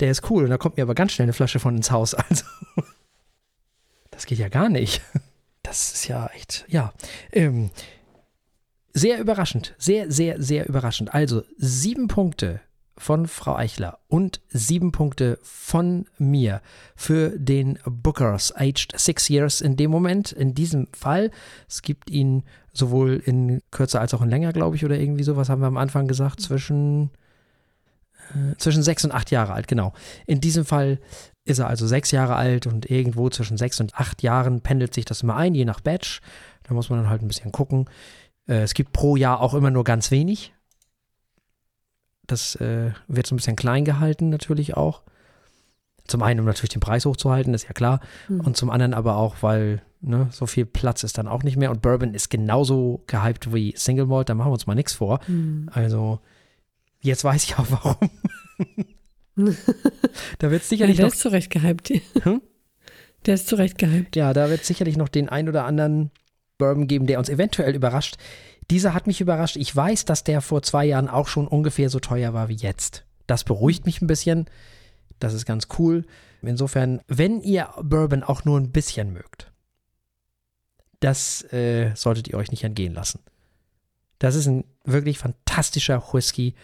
Der ist cool und da kommt mir aber ganz schnell eine Flasche von ins Haus. Also. Das geht ja gar nicht. Das ist ja echt, ja. Ähm, sehr überraschend. Sehr, sehr, sehr überraschend. Also sieben Punkte von Frau Eichler und sieben Punkte von mir für den Bookers, aged six years in dem Moment, in diesem Fall. Es gibt ihn sowohl in kürzer als auch in länger, glaube ich, oder irgendwie so. Was haben wir am Anfang gesagt? Zwischen, äh, zwischen sechs und acht Jahre alt, genau. In diesem Fall ist er also sechs Jahre alt und irgendwo zwischen sechs und acht Jahren pendelt sich das immer ein, je nach Batch. Da muss man dann halt ein bisschen gucken. Äh, es gibt pro Jahr auch immer nur ganz wenig. Das äh, wird so ein bisschen klein gehalten, natürlich auch. Zum einen, um natürlich den Preis hochzuhalten, ist ja klar. Mhm. Und zum anderen aber auch, weil ne, so viel Platz ist dann auch nicht mehr. Und Bourbon ist genauso gehypt wie Single Malt, da machen wir uns mal nichts vor. Mhm. Also, jetzt weiß ich auch warum. da wird sicherlich ja, der noch. ist zurecht gehypt. Hm? Der ist zurecht gehypt. Ja, da wird sicherlich noch den ein oder anderen Bourbon geben, der uns eventuell überrascht. Dieser hat mich überrascht. Ich weiß, dass der vor zwei Jahren auch schon ungefähr so teuer war wie jetzt. Das beruhigt mich ein bisschen. Das ist ganz cool. Insofern, wenn ihr Bourbon auch nur ein bisschen mögt, das äh, solltet ihr euch nicht entgehen lassen. Das ist ein wirklich fantastischer Whisky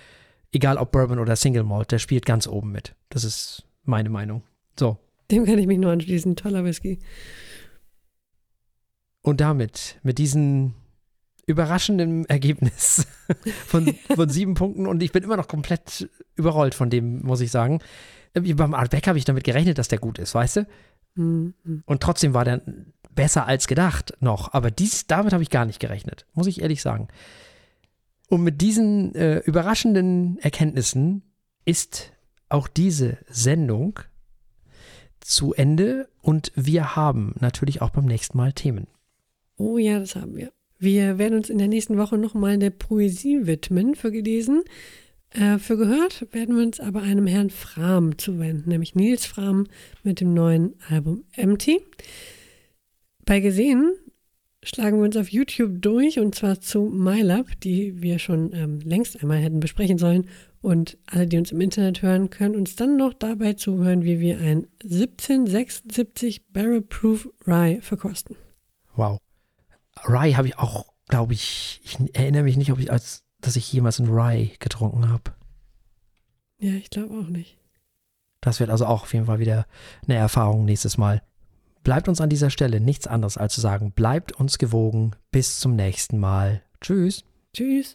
Egal ob Bourbon oder Single Malt, der spielt ganz oben mit. Das ist meine Meinung. So. Dem kann ich mich nur anschließen. Toller Whisky. Und damit, mit diesem überraschenden Ergebnis von, von sieben Punkten und ich bin immer noch komplett überrollt von dem, muss ich sagen. Wie beim Artback habe ich damit gerechnet, dass der gut ist, weißt du? Mhm. Und trotzdem war der besser als gedacht noch. Aber dies, damit habe ich gar nicht gerechnet, muss ich ehrlich sagen. Und mit diesen äh, überraschenden Erkenntnissen ist auch diese Sendung zu Ende und wir haben natürlich auch beim nächsten Mal Themen. Oh ja, das haben wir. Wir werden uns in der nächsten Woche nochmal der Poesie widmen für gelesen. Äh, für gehört werden wir uns aber einem Herrn Fram zuwenden, nämlich Nils Fram mit dem neuen Album Empty. Bei gesehen schlagen wir uns auf YouTube durch und zwar zu MyLab, die wir schon ähm, längst einmal hätten besprechen sollen. Und alle, die uns im Internet hören, können uns dann noch dabei zuhören, wie wir ein 1776 Barrel Proof Rye verkosten. Wow. Rye habe ich auch, glaube ich, ich erinnere mich nicht, ob ich als, dass ich jemals einen Rye getrunken habe. Ja, ich glaube auch nicht. Das wird also auch auf jeden Fall wieder eine Erfahrung nächstes Mal. Bleibt uns an dieser Stelle nichts anderes als zu sagen, bleibt uns gewogen. Bis zum nächsten Mal. Tschüss. Tschüss.